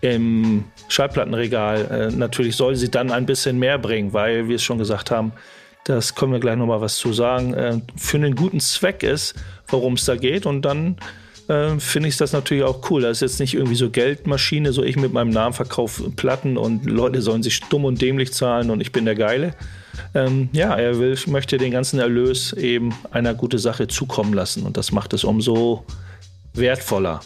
im Schallplattenregal. Äh, natürlich soll sie dann ein bisschen mehr bringen, weil wir es schon gesagt haben, das können wir gleich nochmal was zu sagen, äh, für einen guten Zweck ist, worum es da geht. Und dann äh, finde ich das natürlich auch cool. Das ist jetzt nicht irgendwie so Geldmaschine, so ich mit meinem Namen verkaufe Platten und Leute sollen sich dumm und dämlich zahlen und ich bin der Geile. Ähm, ja, er will, möchte den ganzen Erlös eben einer guten Sache zukommen lassen und das macht es umso wertvoller.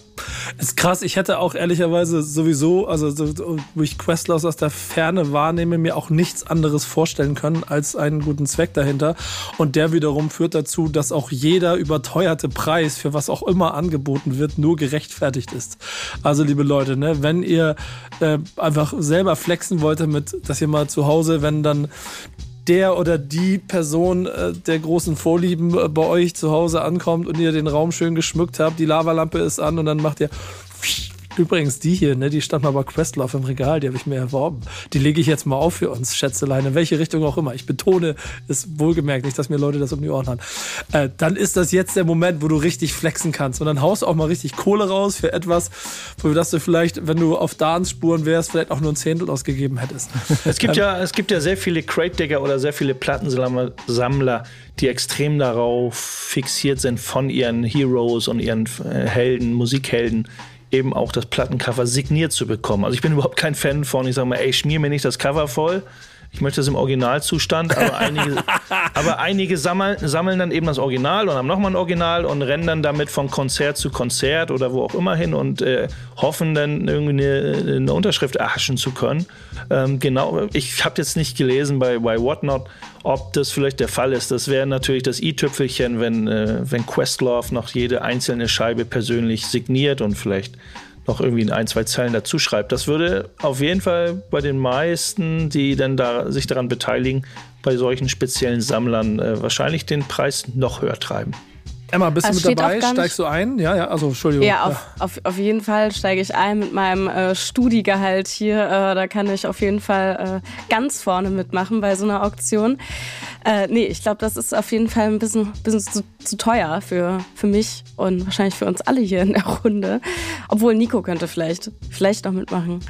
Ist krass, ich hätte auch ehrlicherweise sowieso, also so, wo ich Questlers aus der Ferne wahrnehme, mir auch nichts anderes vorstellen können als einen guten Zweck dahinter. Und der wiederum führt dazu, dass auch jeder überteuerte Preis für was auch immer angeboten wird, nur gerechtfertigt ist. Also liebe Leute, ne, wenn ihr äh, einfach selber flexen wollt damit, dass ihr mal zu Hause, wenn dann der oder die Person äh, der großen Vorlieben äh, bei euch zu Hause ankommt und ihr den Raum schön geschmückt habt, die Lavalampe ist an und dann macht ihr Übrigens, die hier, ne, die stand mal bei Questlove im Regal, die habe ich mir erworben. Die lege ich jetzt mal auf für uns, Schätzelein, in welche Richtung auch immer. Ich betone es wohlgemerkt, nicht, dass mir Leute das um die Ohren haben. Äh, dann ist das jetzt der Moment, wo du richtig flexen kannst. Und dann haust du auch mal richtig Kohle raus für etwas, für das du vielleicht, wenn du auf Dance-Spuren wärst, vielleicht auch nur ein Zehntel ausgegeben hättest. Es gibt ja, es gibt ja sehr viele Crate-Digger oder sehr viele Plattensammler, die extrem darauf fixiert sind, von ihren Heroes und ihren äh, Helden, Musikhelden, eben auch das Plattencover signiert zu bekommen. Also ich bin überhaupt kein Fan von, ich sage mal, ey, schmier mir nicht das Cover voll. Ich möchte es im Originalzustand, aber einige, aber einige sammeln, sammeln dann eben das Original und haben nochmal ein Original und rennen dann damit von Konzert zu Konzert oder wo auch immer hin und äh, hoffen dann irgendwie eine, eine, Unterschrift erhaschen zu können. Ähm, genau, ich habe jetzt nicht gelesen bei, bei Whatnot, ob das vielleicht der Fall ist. Das wäre natürlich das i-Tüpfelchen, wenn, äh, wenn Questlove noch jede einzelne Scheibe persönlich signiert und vielleicht noch irgendwie in ein, zwei Zeilen dazu schreibt. Das würde auf jeden Fall bei den meisten, die dann da sich daran beteiligen, bei solchen speziellen Sammlern äh, wahrscheinlich den Preis noch höher treiben. Emma, bist Das du mit dabei? Steigst du ein? Ja, ja, also Entschuldigung. Ja, auf, auf, auf jeden Fall steige ich ein mit meinem äh, Studiegehalt hier. Äh, da kann ich auf jeden Fall äh, ganz vorne mitmachen bei so einer Auktion. Äh, nee, ich glaube, das ist auf jeden Fall ein bisschen, bisschen zu, zu teuer für, für mich und wahrscheinlich für uns alle hier in der Runde. Obwohl Nico könnte vielleicht, vielleicht noch mitmachen.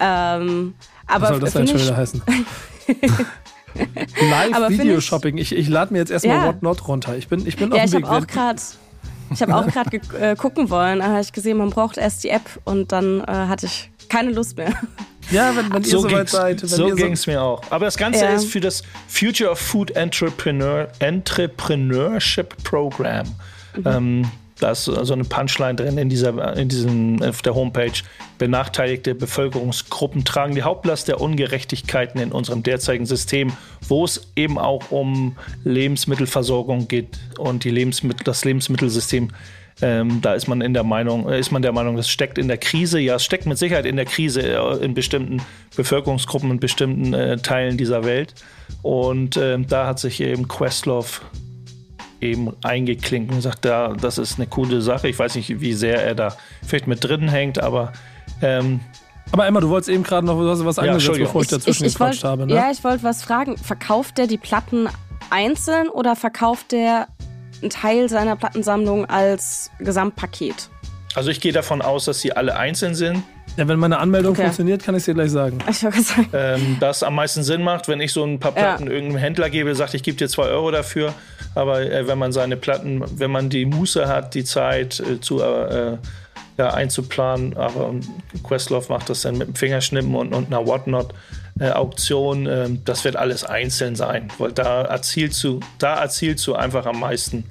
Ähm, aber Was soll das denn schon wieder heißen? Aber Live-Video-Shopping. Ich, ich lade mir jetzt erstmal Ja. Whatnot runter. Ich bin, ich bin Ja, auf ich dem Weg. habe auch gerade ich habe auch gerade ge- äh, gucken wollen, da habe ich gesehen, man braucht erst die App und dann äh, hatte ich keine Lust mehr. ja, wenn, wenn ihr So soweit ging's, seid. Wenn so ging es mir auch. Aber das Ganze Ja. ist für das Future of Food Entrepreneur, Entrepreneurship Program. Mhm. Ähm, da ist so eine Punchline drin in dieser, in diesem, auf der Homepage. Benachteiligte Bevölkerungsgruppen tragen die Hauptlast der Ungerechtigkeiten in unserem derzeitigen System, wo es eben auch um Lebensmittelversorgung geht und die Lebensmittel, das Lebensmittelsystem ähm, da ist man in der Meinung, äh, ist man der Meinung, das steckt in der Krise. Ja, es steckt mit Sicherheit in der Krise äh, in bestimmten Bevölkerungsgruppen, in bestimmten äh, Teilen dieser Welt. Und ähm, da hat sich eben Questlove eben eingeklinkt und gesagt, da, das ist eine coole Sache. Ich weiß nicht, wie sehr er da vielleicht mit drin hängt, aber ähm, Aber Emma, du wolltest eben gerade noch du hast was angesetzt, bevor ich dazwischen ich gequatscht wollt- habe. Ne? Ja, ich wollte was fragen. Verkauft der die Platten einzeln oder verkauft der einen Teil seiner Plattensammlung als Gesamtpaket? also ich gehe davon aus, dass sie alle einzeln sind. Ja, wenn meine Anmeldung Okay. funktioniert, kann ich es dir gleich sagen. Ich sagen. ähm, das am meisten Sinn macht, wenn ich so ein paar Ja. Platten irgendeinem Händler gebe, sagt, ich gebe dir zwei Euro dafür. Aber äh, wenn man seine Platten, wenn man die Muße hat, die Zeit äh, zu äh, ja, einzuplanen, aber ähm, Questlove macht das dann mit dem Fingerschnippen und, und einer Whatnot. Äh, Auktion, ähm, das wird alles einzeln sein, weil da erzielst du, da erzielst du einfach am meisten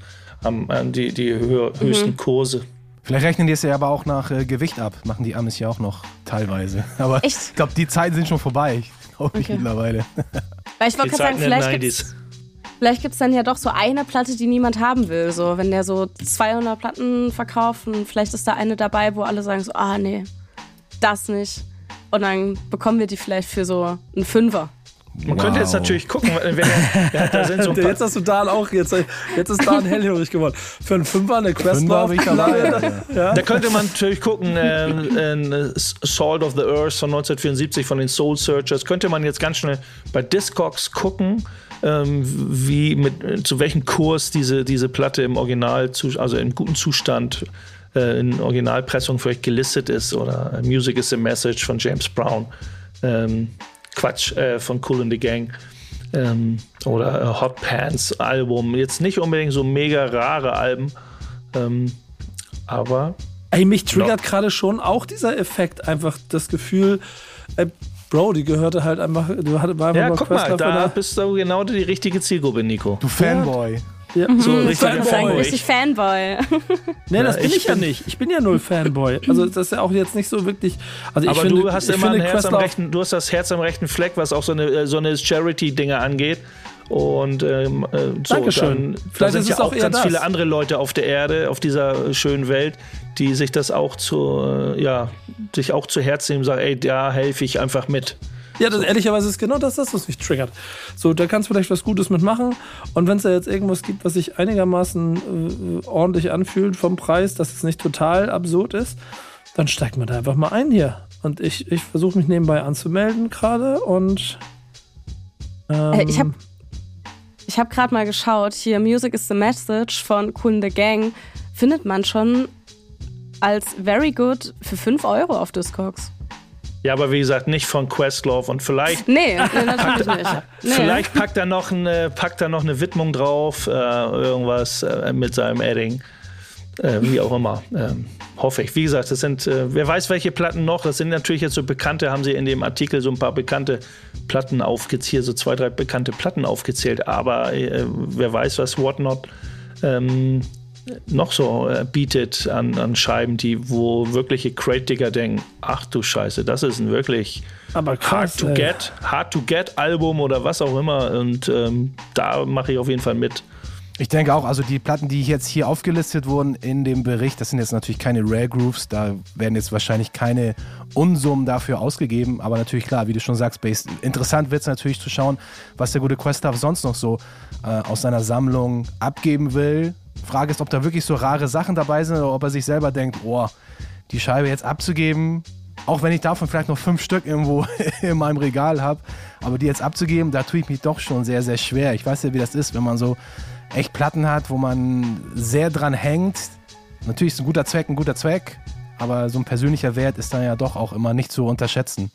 am, an die, die höher, höchsten Kurse. Vielleicht rechnen die es ja aber auch nach äh, Gewicht ab. Machen die Amis ja auch noch teilweise. Aber Echt? ich glaube, die Zeiten sind schon vorbei. Glaube ich Okay. mittlerweile. Weil ich wollte gerade sagen, vielleicht 90s. gibt's, vielleicht gibt's dann ja doch so eine Platte, die niemand haben will. So, wenn der so 200 Platten verkauft und vielleicht ist da eine dabei, wo alle sagen so, ah nee, das nicht. Und dann bekommen wir die vielleicht für so einen Fünfer. Man könnte jetzt Wow. natürlich gucken, wenn, ja, da sind so Jetzt hast du Dan auch, jetzt, jetzt ist Dan hellhörig geworden. Für einen Fünfer eine Quest Fünfer habe ich dabei. ja. Da könnte man natürlich gucken, äh, äh, Salt of the Earth von 1974 von den Soul Searchers. Könnte man jetzt ganz schnell bei Discogs gucken, ähm, wie mit, äh, zu welchem Kurs diese, diese Platte im Original, also im guten Zustand äh, in Originalpressung vielleicht gelistet ist. Oder äh, Music is the Message von James Brown. Ähm, Quatsch, äh, von Cool in the Gang. Ähm, oder äh, Hot Pants Album. Jetzt nicht unbedingt so mega rare Alben. Ähm, aber Ey, mich triggert gerade schon auch dieser Effekt, einfach das Gefühl, ey, Bro, die gehörte halt einfach, du hatte war einfach Ja, mal guck mal, da bist du genau die richtige Zielgruppe, Nico. Du Fanboy. ja, So Mhm, richtig sagen, Fanboy. richtig Fanboy. Nee, das Ja, bin ich, ich ja bin- nicht. Ich bin ja null Fanboy. Also das ist ja auch jetzt nicht so wirklich. Also ich Aber finde, du hast ich immer ein Herz am rechten, du hast das Herz am rechten Fleck, was auch so eine, äh, so eine Charity-Dinge angeht. Und ähm, äh, so, Dankeschön. dann, da Vielleicht sind ist ja es auch ganz das. viele andere Leute auf der Erde, auf dieser äh, schönen Welt, die sich das auch zu, ja, sich auch zu Herzen nehmen, sagen, ey, da helfe ich einfach mit. Ja, das, ehrlicherweise ist genau das, das, was mich triggert. So, da kannst du vielleicht was Gutes mitmachen. Und wenn es da jetzt irgendwas gibt, was sich einigermaßen äh, ordentlich anfühlt vom Preis, dass es nicht total absurd ist, dann steigt man da einfach mal ein hier. Und ich, ich versuche mich nebenbei anzumelden gerade und. Ähm, Äh, ich hab- Ich habe gerade mal geschaut, hier Music is the Message von the Gang findet man schon als very good für 5 Euro auf Discogs. Ja, aber wie gesagt, nicht von Questlove und vielleicht Nee, nee natürlich nicht. Nee. Vielleicht packt er noch eine, packt er noch eine Widmung drauf, äh, irgendwas äh, mit seinem Edding. Äh, wie auch immer. Ähm, hoffe ich. Wie gesagt, das sind, äh, wer weiß, welche Platten noch. Das sind natürlich jetzt so bekannte, haben sie in dem Artikel so ein paar bekannte Platten aufgezählt, so zwei, drei bekannte Platten aufgezählt. Aber äh, wer weiß, was Whatnot ähm, noch so äh, bietet an, an Scheiben, die, wo wirkliche Crate-Digger denken, ach du Scheiße, das ist ein wirklich aber krass, Hard to ey. Get, Hard to Get Album oder was auch immer. Und ähm, da mache ich auf jeden Fall mit. Ich denke auch, also die Platten, die jetzt hier aufgelistet wurden in dem Bericht, das sind jetzt natürlich keine Rare Grooves, da werden jetzt wahrscheinlich keine Unsummen dafür ausgegeben, aber natürlich klar, wie du schon sagst, Bass, interessant wird es natürlich zu schauen, was der gute Questlove sonst noch so äh, aus seiner Sammlung abgeben will. Frage ist, ob da wirklich so rare Sachen dabei sind oder ob er sich selber denkt, boah, die Scheibe jetzt abzugeben, auch wenn ich davon vielleicht noch fünf Stück irgendwo in meinem Regal habe, aber die jetzt abzugeben, da tue ich mich doch schon sehr, sehr schwer. Ich weiß ja, wie das ist, wenn man so echt Platten hat, wo man sehr dran hängt. Natürlich ist ein guter Zweck ein guter Zweck, aber so ein persönlicher Wert ist dann ja doch auch immer nicht zu unterschätzen.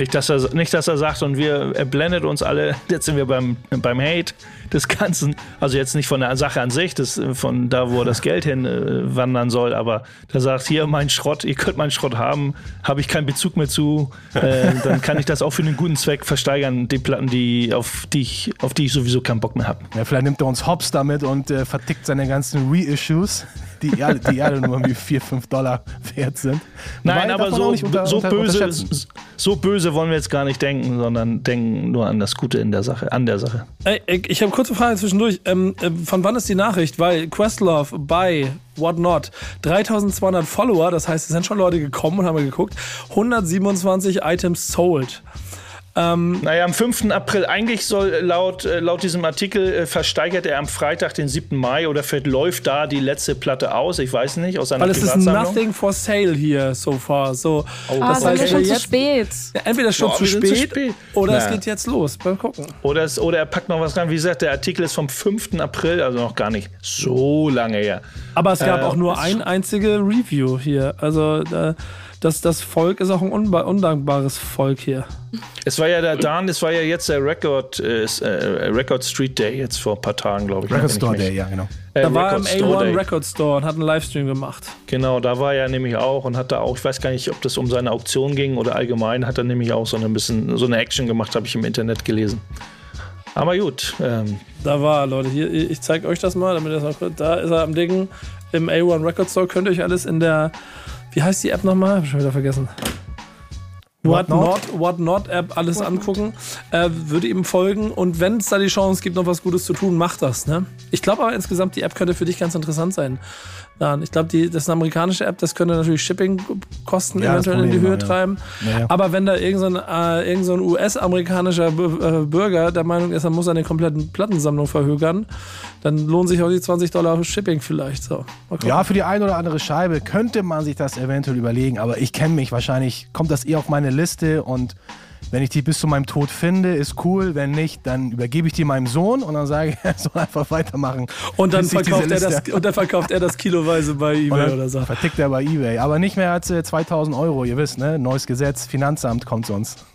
Nicht, dass er, nicht, dass er sagt, und wir, er blendet uns alle, jetzt sind wir beim, beim Hate des Ganzen. Also jetzt nicht von der Sache an sich, das, von da, wo das Geld hin äh, wandern soll, aber der sagt, hier mein Schrott, ihr könnt meinen Schrott haben, habe ich keinen Bezug mehr zu, äh, dann kann ich das auch für einen guten Zweck versteigern, die Platten, die, auf, die ich, auf die ich sowieso keinen Bock mehr habe. Ja, vielleicht nimmt er uns Hops damit und äh, vertickt seine ganzen Reissues die Erde, die Erde nur irgendwie 4, 5 Dollar wert sind. Nein, aber so, unter, so, unter, böse, so böse wollen wir jetzt gar nicht denken, sondern denken nur an das Gute in der Sache, an der Sache. Ey, ich habe kurze Frage zwischendurch. Ähm, äh, von wann ist die Nachricht? Weil Questlove bei Whatnot 3200 Follower, das heißt, es sind schon Leute gekommen und haben geguckt, 127 Items sold. Ähm, naja, am 5. April, eigentlich soll laut, äh, laut diesem Artikel äh, versteigert er am Freitag, den 7. Mai oder vielleicht läuft da die letzte Platte aus, ich weiß nicht, aus seiner Weil es ist nothing for sale hier so far. So, oh, das ah, heißt, schon jetzt, zu spät. Ja, entweder schon Boah, zu, spät, zu, spät, oder naja. es geht jetzt los. Mal gucken. Oder, es, oder er packt noch was rein. Wie gesagt, der Artikel ist vom 5. April, also noch gar nicht so lange her. Aber es gab äh, auch nur ein einzige Review hier. Also, äh, das, das Volk ist auch ein undankbares Volk hier. Es war ja der Dan, es war ja jetzt der Record, äh, äh, Record Street Day, jetzt vor ein paar Tagen, glaube ich. Record Store Day, ja, genau. Äh, da war er im A1 Day. Record Store und hat einen Livestream gemacht. Genau, da war er nämlich auch und hat da auch, ich weiß gar nicht, ob das um seine Auktion ging oder allgemein, hat er nämlich auch so ein bisschen so eine Action gemacht, habe ich im Internet gelesen. Aber gut. Ähm. Da war, Leute, hier, ich zeige euch das mal, damit ihr das mal Da ist er am Ding im A1 Record Store. Könnt ihr euch alles in der wie heißt die App nochmal? Hab ich schon wieder vergessen. What, Not, What Not App alles What angucken, äh, würde ihm folgen und wenn es da die Chance gibt, noch was Gutes zu tun, macht das. Ne? Ich glaube aber insgesamt, die App könnte für dich ganz interessant sein. Ja, ich glaube, das ist eine amerikanische App, das könnte natürlich Shipping-Kosten ja, eventuell in die Höhe treiben. Ja, ja. Aber wenn da irgendein, äh, irgend so US-amerikanischer äh, Bürger der Meinung ist, er muss seine kompletten Plattensammlung verhögern, dann lohnen sich auch die 20 Dollar Shipping vielleicht. So, ja, für die eine oder andere Scheibe könnte man sich das eventuell überlegen, aber ich kenne mich. Wahrscheinlich kommt das eher auf meine Liste und wenn ich die bis zu meinem Tod finde, ist cool. Wenn nicht, dann übergebe ich die meinem Sohn und dann sage ich, er soll einfach weitermachen. Und dann, verkauft er, das, und dann verkauft er das kiloweise bei Ebay oder so. Vertickt er bei Ebay. Aber nicht mehr als äh, 2000 Euro, ihr wisst, ne? Neues Gesetz, Finanzamt kommt sonst.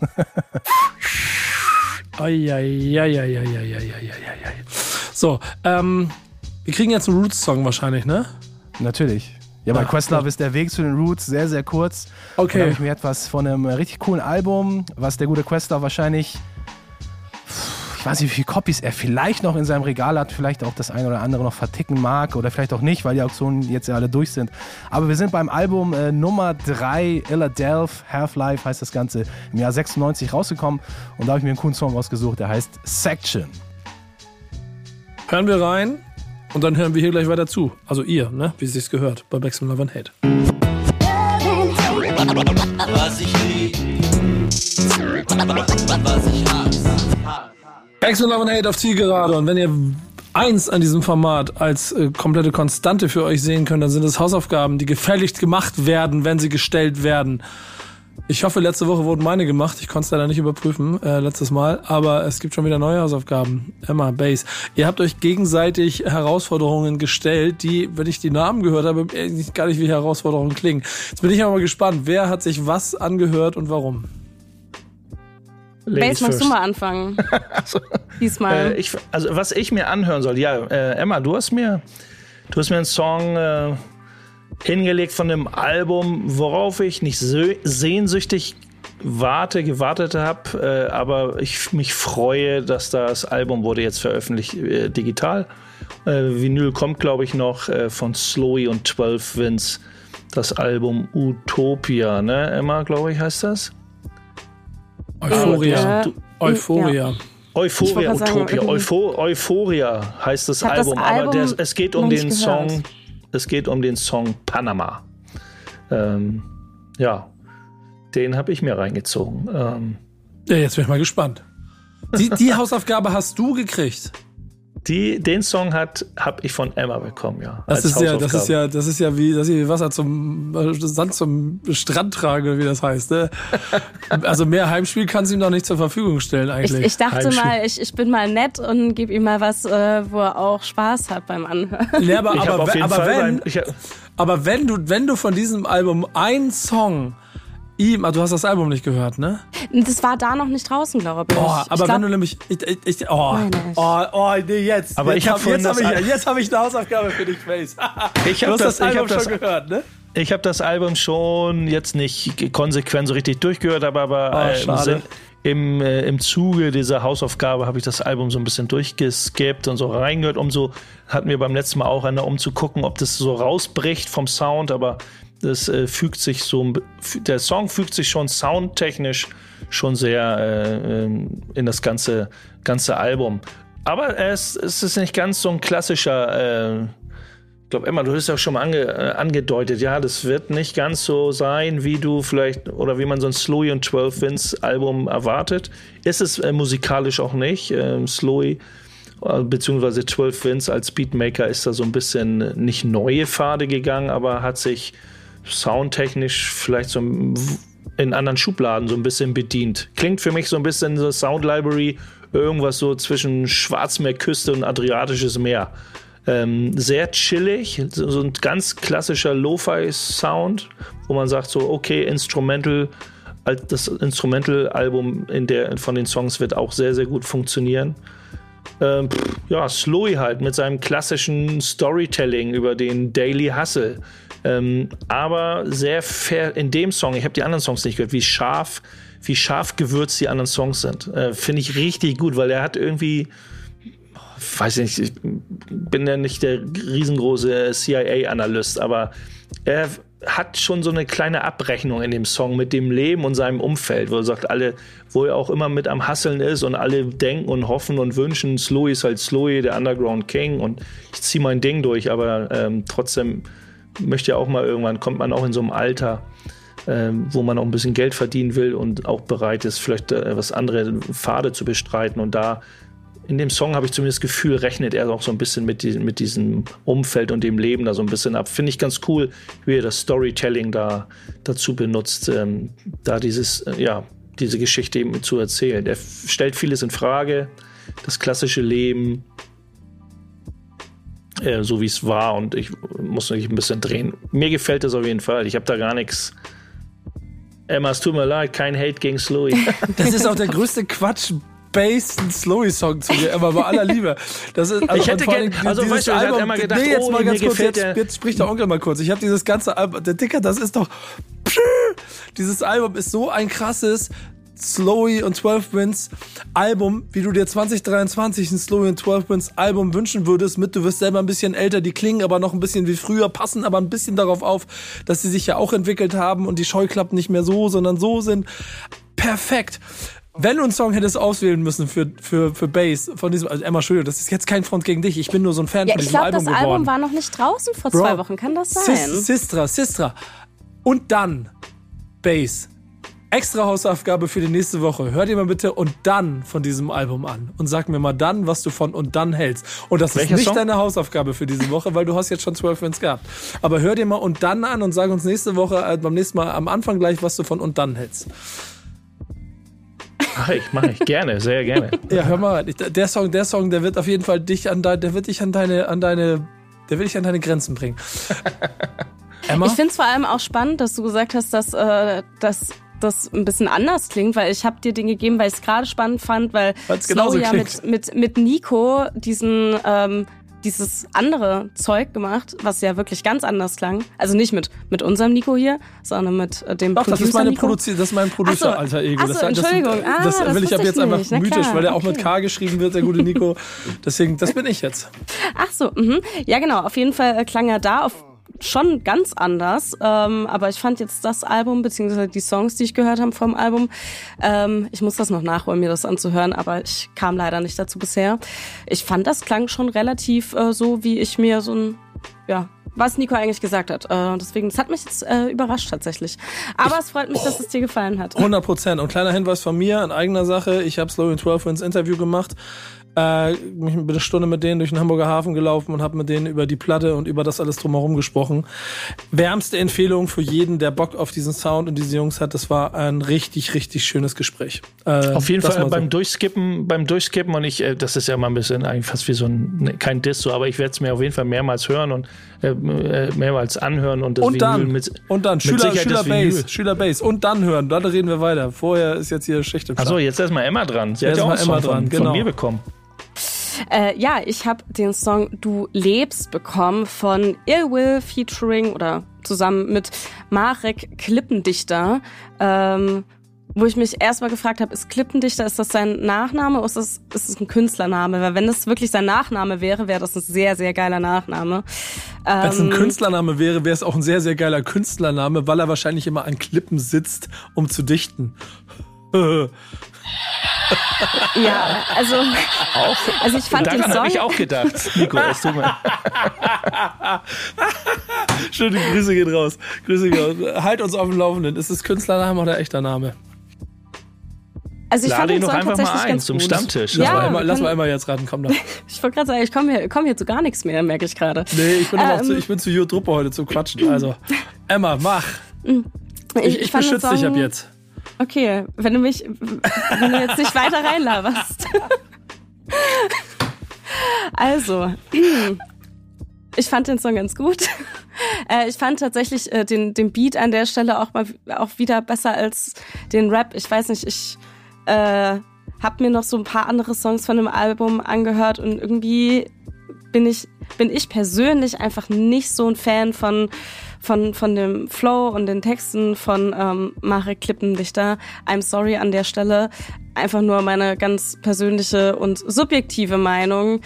So, ähm, wir kriegen jetzt einen Roots-Song wahrscheinlich, ne? Natürlich. Ja, bei Questlove ist der Weg zu den Roots sehr, sehr kurz. Okay. Da habe ich mir etwas von einem richtig coolen Album, was der gute Questlove wahrscheinlich, ich weiß nicht, wie viele Copies er vielleicht noch in seinem Regal hat, vielleicht auch das eine oder andere noch verticken mag oder vielleicht auch nicht, weil die Auktionen jetzt ja alle durch sind. Aber wir sind beim Album äh, Nummer 3, Philadelphia, Half-Life heißt das Ganze, im Jahr 96 rausgekommen. Und da habe ich mir einen coolen Song rausgesucht, der heißt Section. Hören wir rein. Und dann hören wir hier gleich weiter zu. Also ihr, ne? wie es sich gehört, bei Backspin Love and Hate. Was ich lieb, was ich hasse. Backspin Love and Hate auf Zielgerade. Und wenn ihr eins an diesem Format als äh, komplette Konstante für euch sehen könnt, dann sind es Hausaufgaben, die gefälligst gemacht werden, wenn sie gestellt werden. Ich hoffe, letzte Woche wurden meine gemacht. Ich konnte es leider nicht überprüfen, äh, letztes Mal. Aber es gibt schon wieder neue Hausaufgaben. Emma, Base. Ihr habt euch gegenseitig Herausforderungen gestellt, die, wenn ich die Namen gehört habe, gar nicht wie Herausforderungen klingen. Jetzt bin ich aber mal gespannt. Wer hat sich was angehört und warum? Base, magst du mal anfangen? also, Diesmal. Äh, ich, also, was ich mir anhören soll. Ja, äh, Emma, du hast mir, du hast mir einen Song äh, hingelegt von dem Album, worauf ich nicht sehnsüchtig warte, gewartet habe, äh, aber ich mich freue, dass das Album wurde jetzt veröffentlicht äh, digital. Äh, Vinyl kommt, glaube ich, noch äh, von Slowy und 12 Vince. Das Album Utopia, ne? Emma, glaube ich, heißt das? Euphoria. Euphoria. Ja. Euphoria, sagen, Utopia, Eupho Euphoria heißt das hab das Album, aber Album der, es geht um den gehört. Song, es geht um den Song Panama. Ähm, ja, den habe ich mir reingezogen. Ähm, Ja, jetzt bin ich mal gespannt. Die, die Hausaufgabe hast du gekriegt. Die, den Song hat habe ich von Emma bekommen, ja. Das ist ja, das ist ja, das ist ja wie, das ist wie Wasser zum äh, Sand zum Strand tragen, oder wie das heißt. Ne? Also mehr Heimspiel kannst du ihm doch nicht zur Verfügung stellen Ich, eigentlich. ich dachte Heimspiel. mal, ich, ich bin mal nett und gebe ihm mal was, äh, wo er auch Spaß hat beim Anhören. ja, aber, Ich aber, auf wenn- jeden aber Fall wenn, beim, ich, hab- aber wenn du, wenn du von diesem Album einen Song ihm, ah, du hast das Album nicht gehört, ne? Das war da noch nicht draußen, glaube ich. Boah, ich aber glaub, wenn du nämlich, ich, ich, ich, oh, Meine ich. oh, oh, nee, jetzt. Aber jetzt ich hab hab, jetzt habe ich, jetzt hab ich eine Hausaufgabe für dich, Face. Ich du hab hast das- das, ich Album hab das- schon gehört, ne? Ich habe das Album schon jetzt nicht konsequent so richtig durchgehört, aber, aber Oh, äh. Sinn, im, äh, im Zuge dieser Hausaufgabe habe ich das Album so ein bisschen durchgeskippt und so reingehört, um so, hatten wir beim letzten Mal auch eine, um zu gucken, ob das so rausbricht vom Sound, aber das äh, fügt sich so, der Song fügt sich schon soundtechnisch schon sehr äh, ähm, in das ganze, ganze Album. Aber es, es ist nicht ganz so ein klassischer äh, ich glaube, Emma, du hast ja schon mal ange, äh, angedeutet, ja, das wird nicht ganz so sein, wie du vielleicht oder wie man so ein Slowy und 12 Vince Album erwartet. Ist es äh, musikalisch auch nicht. Ähm, Slowy äh, beziehungsweise 12 Vince als Beatmaker ist da so ein bisschen nicht neue Pfade gegangen, aber hat sich soundtechnisch vielleicht so in anderen Schubladen so ein bisschen bedient. Klingt für mich so ein bisschen so Sound Library, irgendwas so zwischen Schwarzmeerküste und Adriatisches Meer. Ähm, sehr chillig, so ein ganz klassischer Lo-Fi-Sound, wo man sagt so, okay, Instrumental, das Instrumental-Album in der, von den Songs wird auch sehr, sehr gut funktionieren. Ähm, ja, Slowy halt mit seinem klassischen Storytelling über den Daily Hustle. Ähm, aber sehr fair in dem Song, ich habe die anderen Songs nicht gehört, wie scharf, wie scharf gewürzt die anderen Songs sind. Äh, Finde ich richtig gut, weil er hat irgendwie, weiß nicht, ich bin ja nicht der riesengroße CIA-Analyst, aber er hat schon so eine kleine Abrechnung in dem Song mit dem Leben und seinem Umfeld, wo er sagt, alle, wo er auch immer mit am Hasseln ist und alle denken und hoffen und wünschen, Slowy ist halt Slowy, der Underground King und ich ziehe mein Ding durch, aber ähm, trotzdem möchte ja auch mal irgendwann, kommt man auch in so einem Alter, ähm, wo man auch ein bisschen Geld verdienen will und auch bereit ist, vielleicht äh, was andere Pfade zu bestreiten und da in dem Song habe ich zumindest das Gefühl, rechnet er auch so ein bisschen mit, diesem- mit diesem Umfeld und dem Leben da so ein bisschen ab. Finde ich ganz cool, wie er das Storytelling da dazu benutzt, ähm, da dieses, äh, ja, diese Geschichte eben zu erzählen. Er stellt vieles in Frage, das klassische Leben, äh, so wie es war und ich muss mich ein bisschen drehen. Mir gefällt das auf jeden Fall. Ich habe da gar nichts. Emma, es tut mir leid, kein Hate gegen Slowy. Das ist auch der größte Quatsch. Bass Slowy Song zu dir, aber bei aller Liebe. Das ist, also Ich hätte und vor gern- allem also weißt du, ich hatte immer gedacht, nee, jetzt oh, mal ganz kurz, jetzt, jetzt spricht der Onkel mal kurz. Ich habe dieses ganze Album, der Dicker, das ist doch, dieses Album ist so ein krasses Slowy und 12 Wins Album, wie du dir 2023 ein Slowy und 12 Wins Album wünschen würdest, mit du wirst selber ein bisschen älter, die klingen aber noch ein bisschen wie früher, passen aber ein bisschen darauf auf, dass sie sich ja auch entwickelt haben und die Scheuklappen nicht mehr so, sondern so sind. Perfekt. Wenn du einen Song hättest auswählen müssen für, für, für Bass von diesem, also Emma, Entschuldigung, das ist jetzt kein Front gegen dich, ich bin nur so ein Fan Ja, von ich diesem glaube, das Album geworden. Album war noch nicht draußen vor Bro, zwei Wochen. Kann das sein? Sis, Sistra, Sistra. Und dann Bass. Extra Hausaufgabe für die nächste Woche. Hör dir mal bitte und dann von diesem Album an. Und sag mir mal dann, was du von und dann hältst. Und das Welcher ist nicht Song? deine Hausaufgabe für diese Woche, weil du hast jetzt schon 12 Fans gehabt. Aber hör dir mal und dann an und sag uns nächste Woche, äh, beim nächsten Mal am Anfang gleich, was du von und dann hältst. Mach ich, mach ich. Gerne, sehr gerne. Ja, hör mal, der Song, der Song, der wird auf jeden Fall dich an deine, der wird dich an deine, an deine, der wird dich an deine Grenzen bringen. Emma? Ich finde es vor allem auch spannend, dass du gesagt hast, dass, äh, dass das ein bisschen anders klingt, weil ich habe dir den gegeben, weil ich es gerade spannend fand, weil Slow ja mit, mit, mit Nico diesen ähm, dieses andere Zeug gemacht, was ja wirklich ganz anders klang. Also nicht mit, mit unserem Nico hier, sondern mit äh, dem Doch, das ist, Producer meine Nico. Produzi das ist mein Producer-alter Ego. Ach so, das, das, Entschuldigung. Ah, das, das will ich ab jetzt ich einfach nicht. Na mythisch, klar, weil der auch mit. K geschrieben wird, der gute Nico. Deswegen, das bin ich jetzt. Ach so, mhm. ja genau. Auf jeden Fall äh, klang er da auf schon ganz anders. Ähm, aber ich fand jetzt das Album, beziehungsweise die Songs, die ich gehört habe vom Album, ähm, ich muss das noch nachholen, mir das anzuhören, aber ich kam leider nicht dazu bisher. Ich fand, das klang schon relativ äh, so, wie ich mir so ein, ja, was Nico eigentlich gesagt hat. Äh, deswegen, das hat mich jetzt äh, überrascht tatsächlich. Aber ich, es freut mich, oh, dass es dir gefallen hat. 100 Prozent. Und kleiner Hinweis von mir in eigener Sache. Ich habe Slow in 12 ins Interview gemacht äh, mich eine Stunde mit denen durch den Hamburger Hafen gelaufen und habe mit denen über die Platte und über das alles drumherum gesprochen. Wärmste Empfehlung für jeden, der Bock auf diesen Sound und diese Jungs hat. Das war ein richtig, richtig schönes Gespräch. Äh, auf jeden Fall beim so. Durchskippen, beim Durchskippen und ich, äh, das ist ja mal ein bisschen eigentlich fast wie so ein, ne, kein Diss so, aber ich werde es mir auf jeden Fall mehrmals hören und äh, äh mehrmals anhören und das und dann, mit, und dann Schüler, Schüler Bass, Schüler Bass und dann hören, dann reden wir weiter. Vorher ist jetzt hier Schicht im Achso, jetzt erstmal Emma dran. Sie hat ja auch Emma dran, von, genau. von mir bekommen. Äh, ja, ich habe den Song Du lebst bekommen von Ill Will featuring oder zusammen mit Marek Klippendichter. Ähm, wo ich mich erstmal gefragt habe, ist Klippendichter, ist das sein Nachname oder ist das, ist das ein Künstlername? Weil wenn das wirklich sein Nachname wäre, wäre das ein sehr, sehr geiler Nachname. Wenn es ein ähm, Künstlername wäre, wäre es auch ein sehr, sehr geiler Künstlername, weil er wahrscheinlich immer an Klippen sitzt, um zu dichten. ja, also, auch, also ich fand daran den Song. habe ich auch gedacht, Nico, es tut mir. Schöne Grüße gehen raus. Grüße gehen raus. Halt uns auf dem Laufenden. Ist es Künstlername oder echter Name? Also ich Lade fand ihn doch einfach mal ein zum gut. Stammtisch. Ja, lass, mal einmal, lass mal einmal jetzt raten, komm doch. ich wollte gerade sagen, ich komme hier, komm hier zu gar nichts mehr, merke ich gerade. Nee, ich bin, ähm, zu, ich bin zu Jutta Truppe heute zum Quatschen. Also, Emma, mach. Ich, ich, ich beschütze dich ab jetzt. Okay, wenn du mich, wenn du jetzt nicht weiter reinlaberst. also, ich fand den Song ganz gut. Äh, ich fand tatsächlich äh, den, den Beat an der Stelle auch mal auch wieder besser als den Rap. Ich weiß nicht, ich äh, habe mir noch so ein paar andere Songs von dem Album angehört und irgendwie bin ich bin ich persönlich einfach nicht so ein Fan von von, von dem Flow und den Texten von ähm, Marek Klippendichter. I'm sorry an der Stelle. Einfach nur meine ganz persönliche und subjektive Meinung.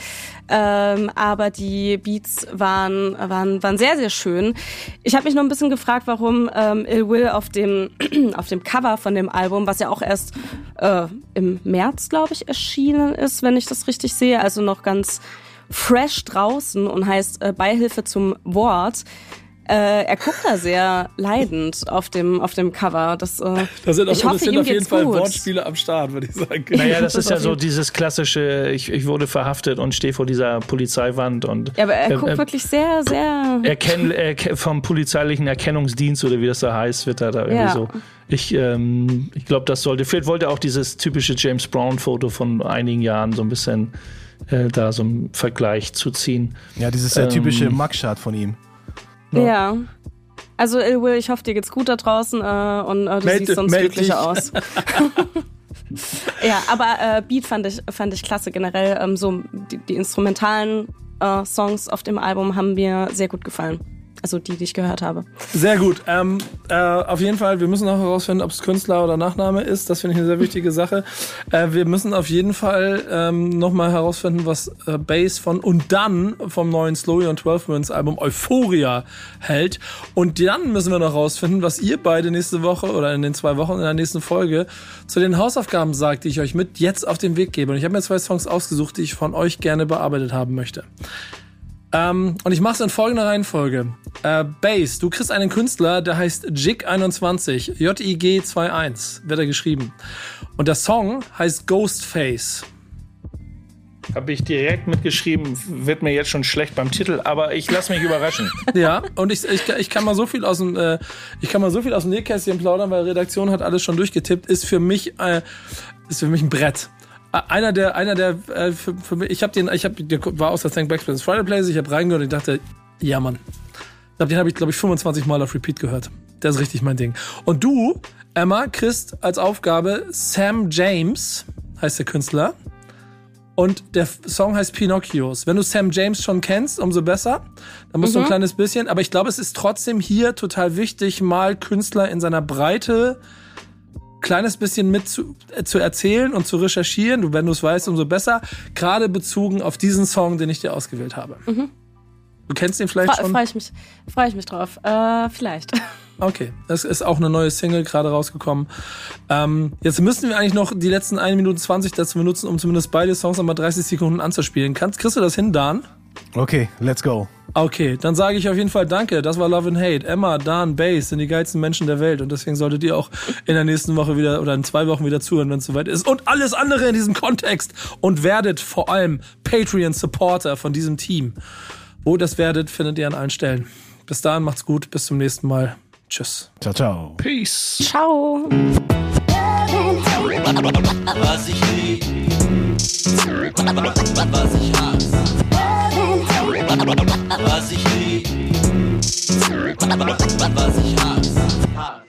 Ähm, aber die Beats waren, waren, waren sehr, sehr schön. Ich habe mich noch ein bisschen gefragt, warum ähm, Ill Will auf dem, auf dem Cover von dem Album, was ja auch erst äh, im März, glaube ich, erschienen ist, wenn ich das richtig sehe, also noch ganz fresh draußen und heißt äh, Beihilfe zum Wort, äh, er guckt da sehr leidend auf dem, auf dem Cover. Das, äh, da sind, auf, ich hoffe, sind auf jeden Fall gut. Wortspiele am Start, würde ich sagen. Naja, das, das ist ja so dieses klassische, ich, ich wurde verhaftet und stehe vor dieser Polizeiwand und. Ja, aber er äh, guckt äh, wirklich sehr, sehr. Erkenn, er, vom polizeilichen Erkennungsdienst oder wie das da heißt, wird er da irgendwie ja. so. Ich, ähm, ich glaube, das sollte. Vielleicht wollte er auch dieses typische James Brown-Foto von einigen Jahren so ein bisschen äh, da so einen Vergleich zu ziehen. Ja, dieses ähm, typische Mugshot von ihm. Ja. ja. Also Il Will, ich hoffe, dir geht's gut da draußen äh, und äh, du meld, siehst sonst glücklicher aus. ja, aber äh, Beat fand ich, fand ich klasse generell. Ähm, so die, die instrumentalen äh, Songs auf dem Album haben mir sehr gut gefallen. Also die, die ich gehört habe. Sehr gut. Ähm, äh, auf jeden Fall, wir müssen noch herausfinden, ob es Künstler oder Nachname ist. Das finde ich eine sehr wichtige Sache. Äh, wir müssen auf jeden Fall ähm, nochmal herausfinden, was äh, Bass von und dann vom neuen Slowly on 12 Minutes Album Euphoria hält. Und dann müssen wir noch herausfinden, was ihr beide nächste Woche oder in den zwei Wochen in der nächsten Folge zu den Hausaufgaben sagt, die ich euch mit jetzt auf den Weg gebe. Und ich habe mir zwei Songs ausgesucht, die ich von euch gerne bearbeitet haben möchte. Ähm, und ich mache es in folgender Reihenfolge. Äh, Bass, du kriegst einen Künstler, der heißt Jig21, J-I-G-21, wird er geschrieben. Und der Song heißt Ghostface. Habe ich direkt mitgeschrieben, wird mir jetzt schon schlecht beim Titel, aber ich lasse mich überraschen. ja, und ich, ich, ich kann mal so viel aus dem, äh, ich kann mal so viel aus dem Nähkästchen plaudern, weil Redaktion hat alles schon durchgetippt, ist für mich, äh, ist für mich ein Brett einer der, einer der, äh, für, für mich, ich habe den, ich habe, der war aus der Thank Backspin Friday Plays, ich habe reingehört und ich dachte, ja Mann. Ich glaub, den habe ich, glaube ich, 25 Mal auf Repeat gehört. Der ist richtig mein Ding. Und du, Emma, kriegst als Aufgabe Sam James, heißt der Künstler. Und der Song heißt Pinocchios. Wenn du Sam James schon kennst, umso besser. Dann musst mhm. du ein mhm. kleines bisschen. Aber ich glaube, es ist trotzdem hier total wichtig, mal Künstler in seiner Breite kleines bisschen mit zu, äh, zu erzählen und zu recherchieren. Du, wenn du es weißt, umso besser. Gerade bezogen auf diesen Song, den ich dir ausgewählt habe. Mhm. Du kennst ihn vielleicht Fre schon? Freue ich, mich- freu ich mich drauf. Äh, vielleicht. Okay, das ist auch eine neue Single gerade rausgekommen. Ähm, jetzt müssten wir eigentlich noch die letzten 1 Minute 20 dazu benutzen, um zumindest beide Songs nochmal 30 Sekunden anzuspielen. Kannst, kriegst du das hin, Dan? Okay, let's go. Okay, dann sage ich auf jeden Fall Danke. Das war Love and Hate. Emma, Dan, Bass sind die geilsten Menschen der Welt und deswegen solltet ihr auch in der nächsten Woche wieder oder in zwei Wochen wieder zuhören, wenn es soweit ist. Und alles andere in diesem Kontext und werdet vor allem Patreon-Supporter von diesem Team. Wo ihr das werdet, findet ihr an allen Stellen. Bis dahin, macht's gut. Bis zum nächsten Mal. Tschüss. Ciao, ciao. Peace. Ciao. Was ich lieb, was ich hasse. Was ich lieb, was ich hasse.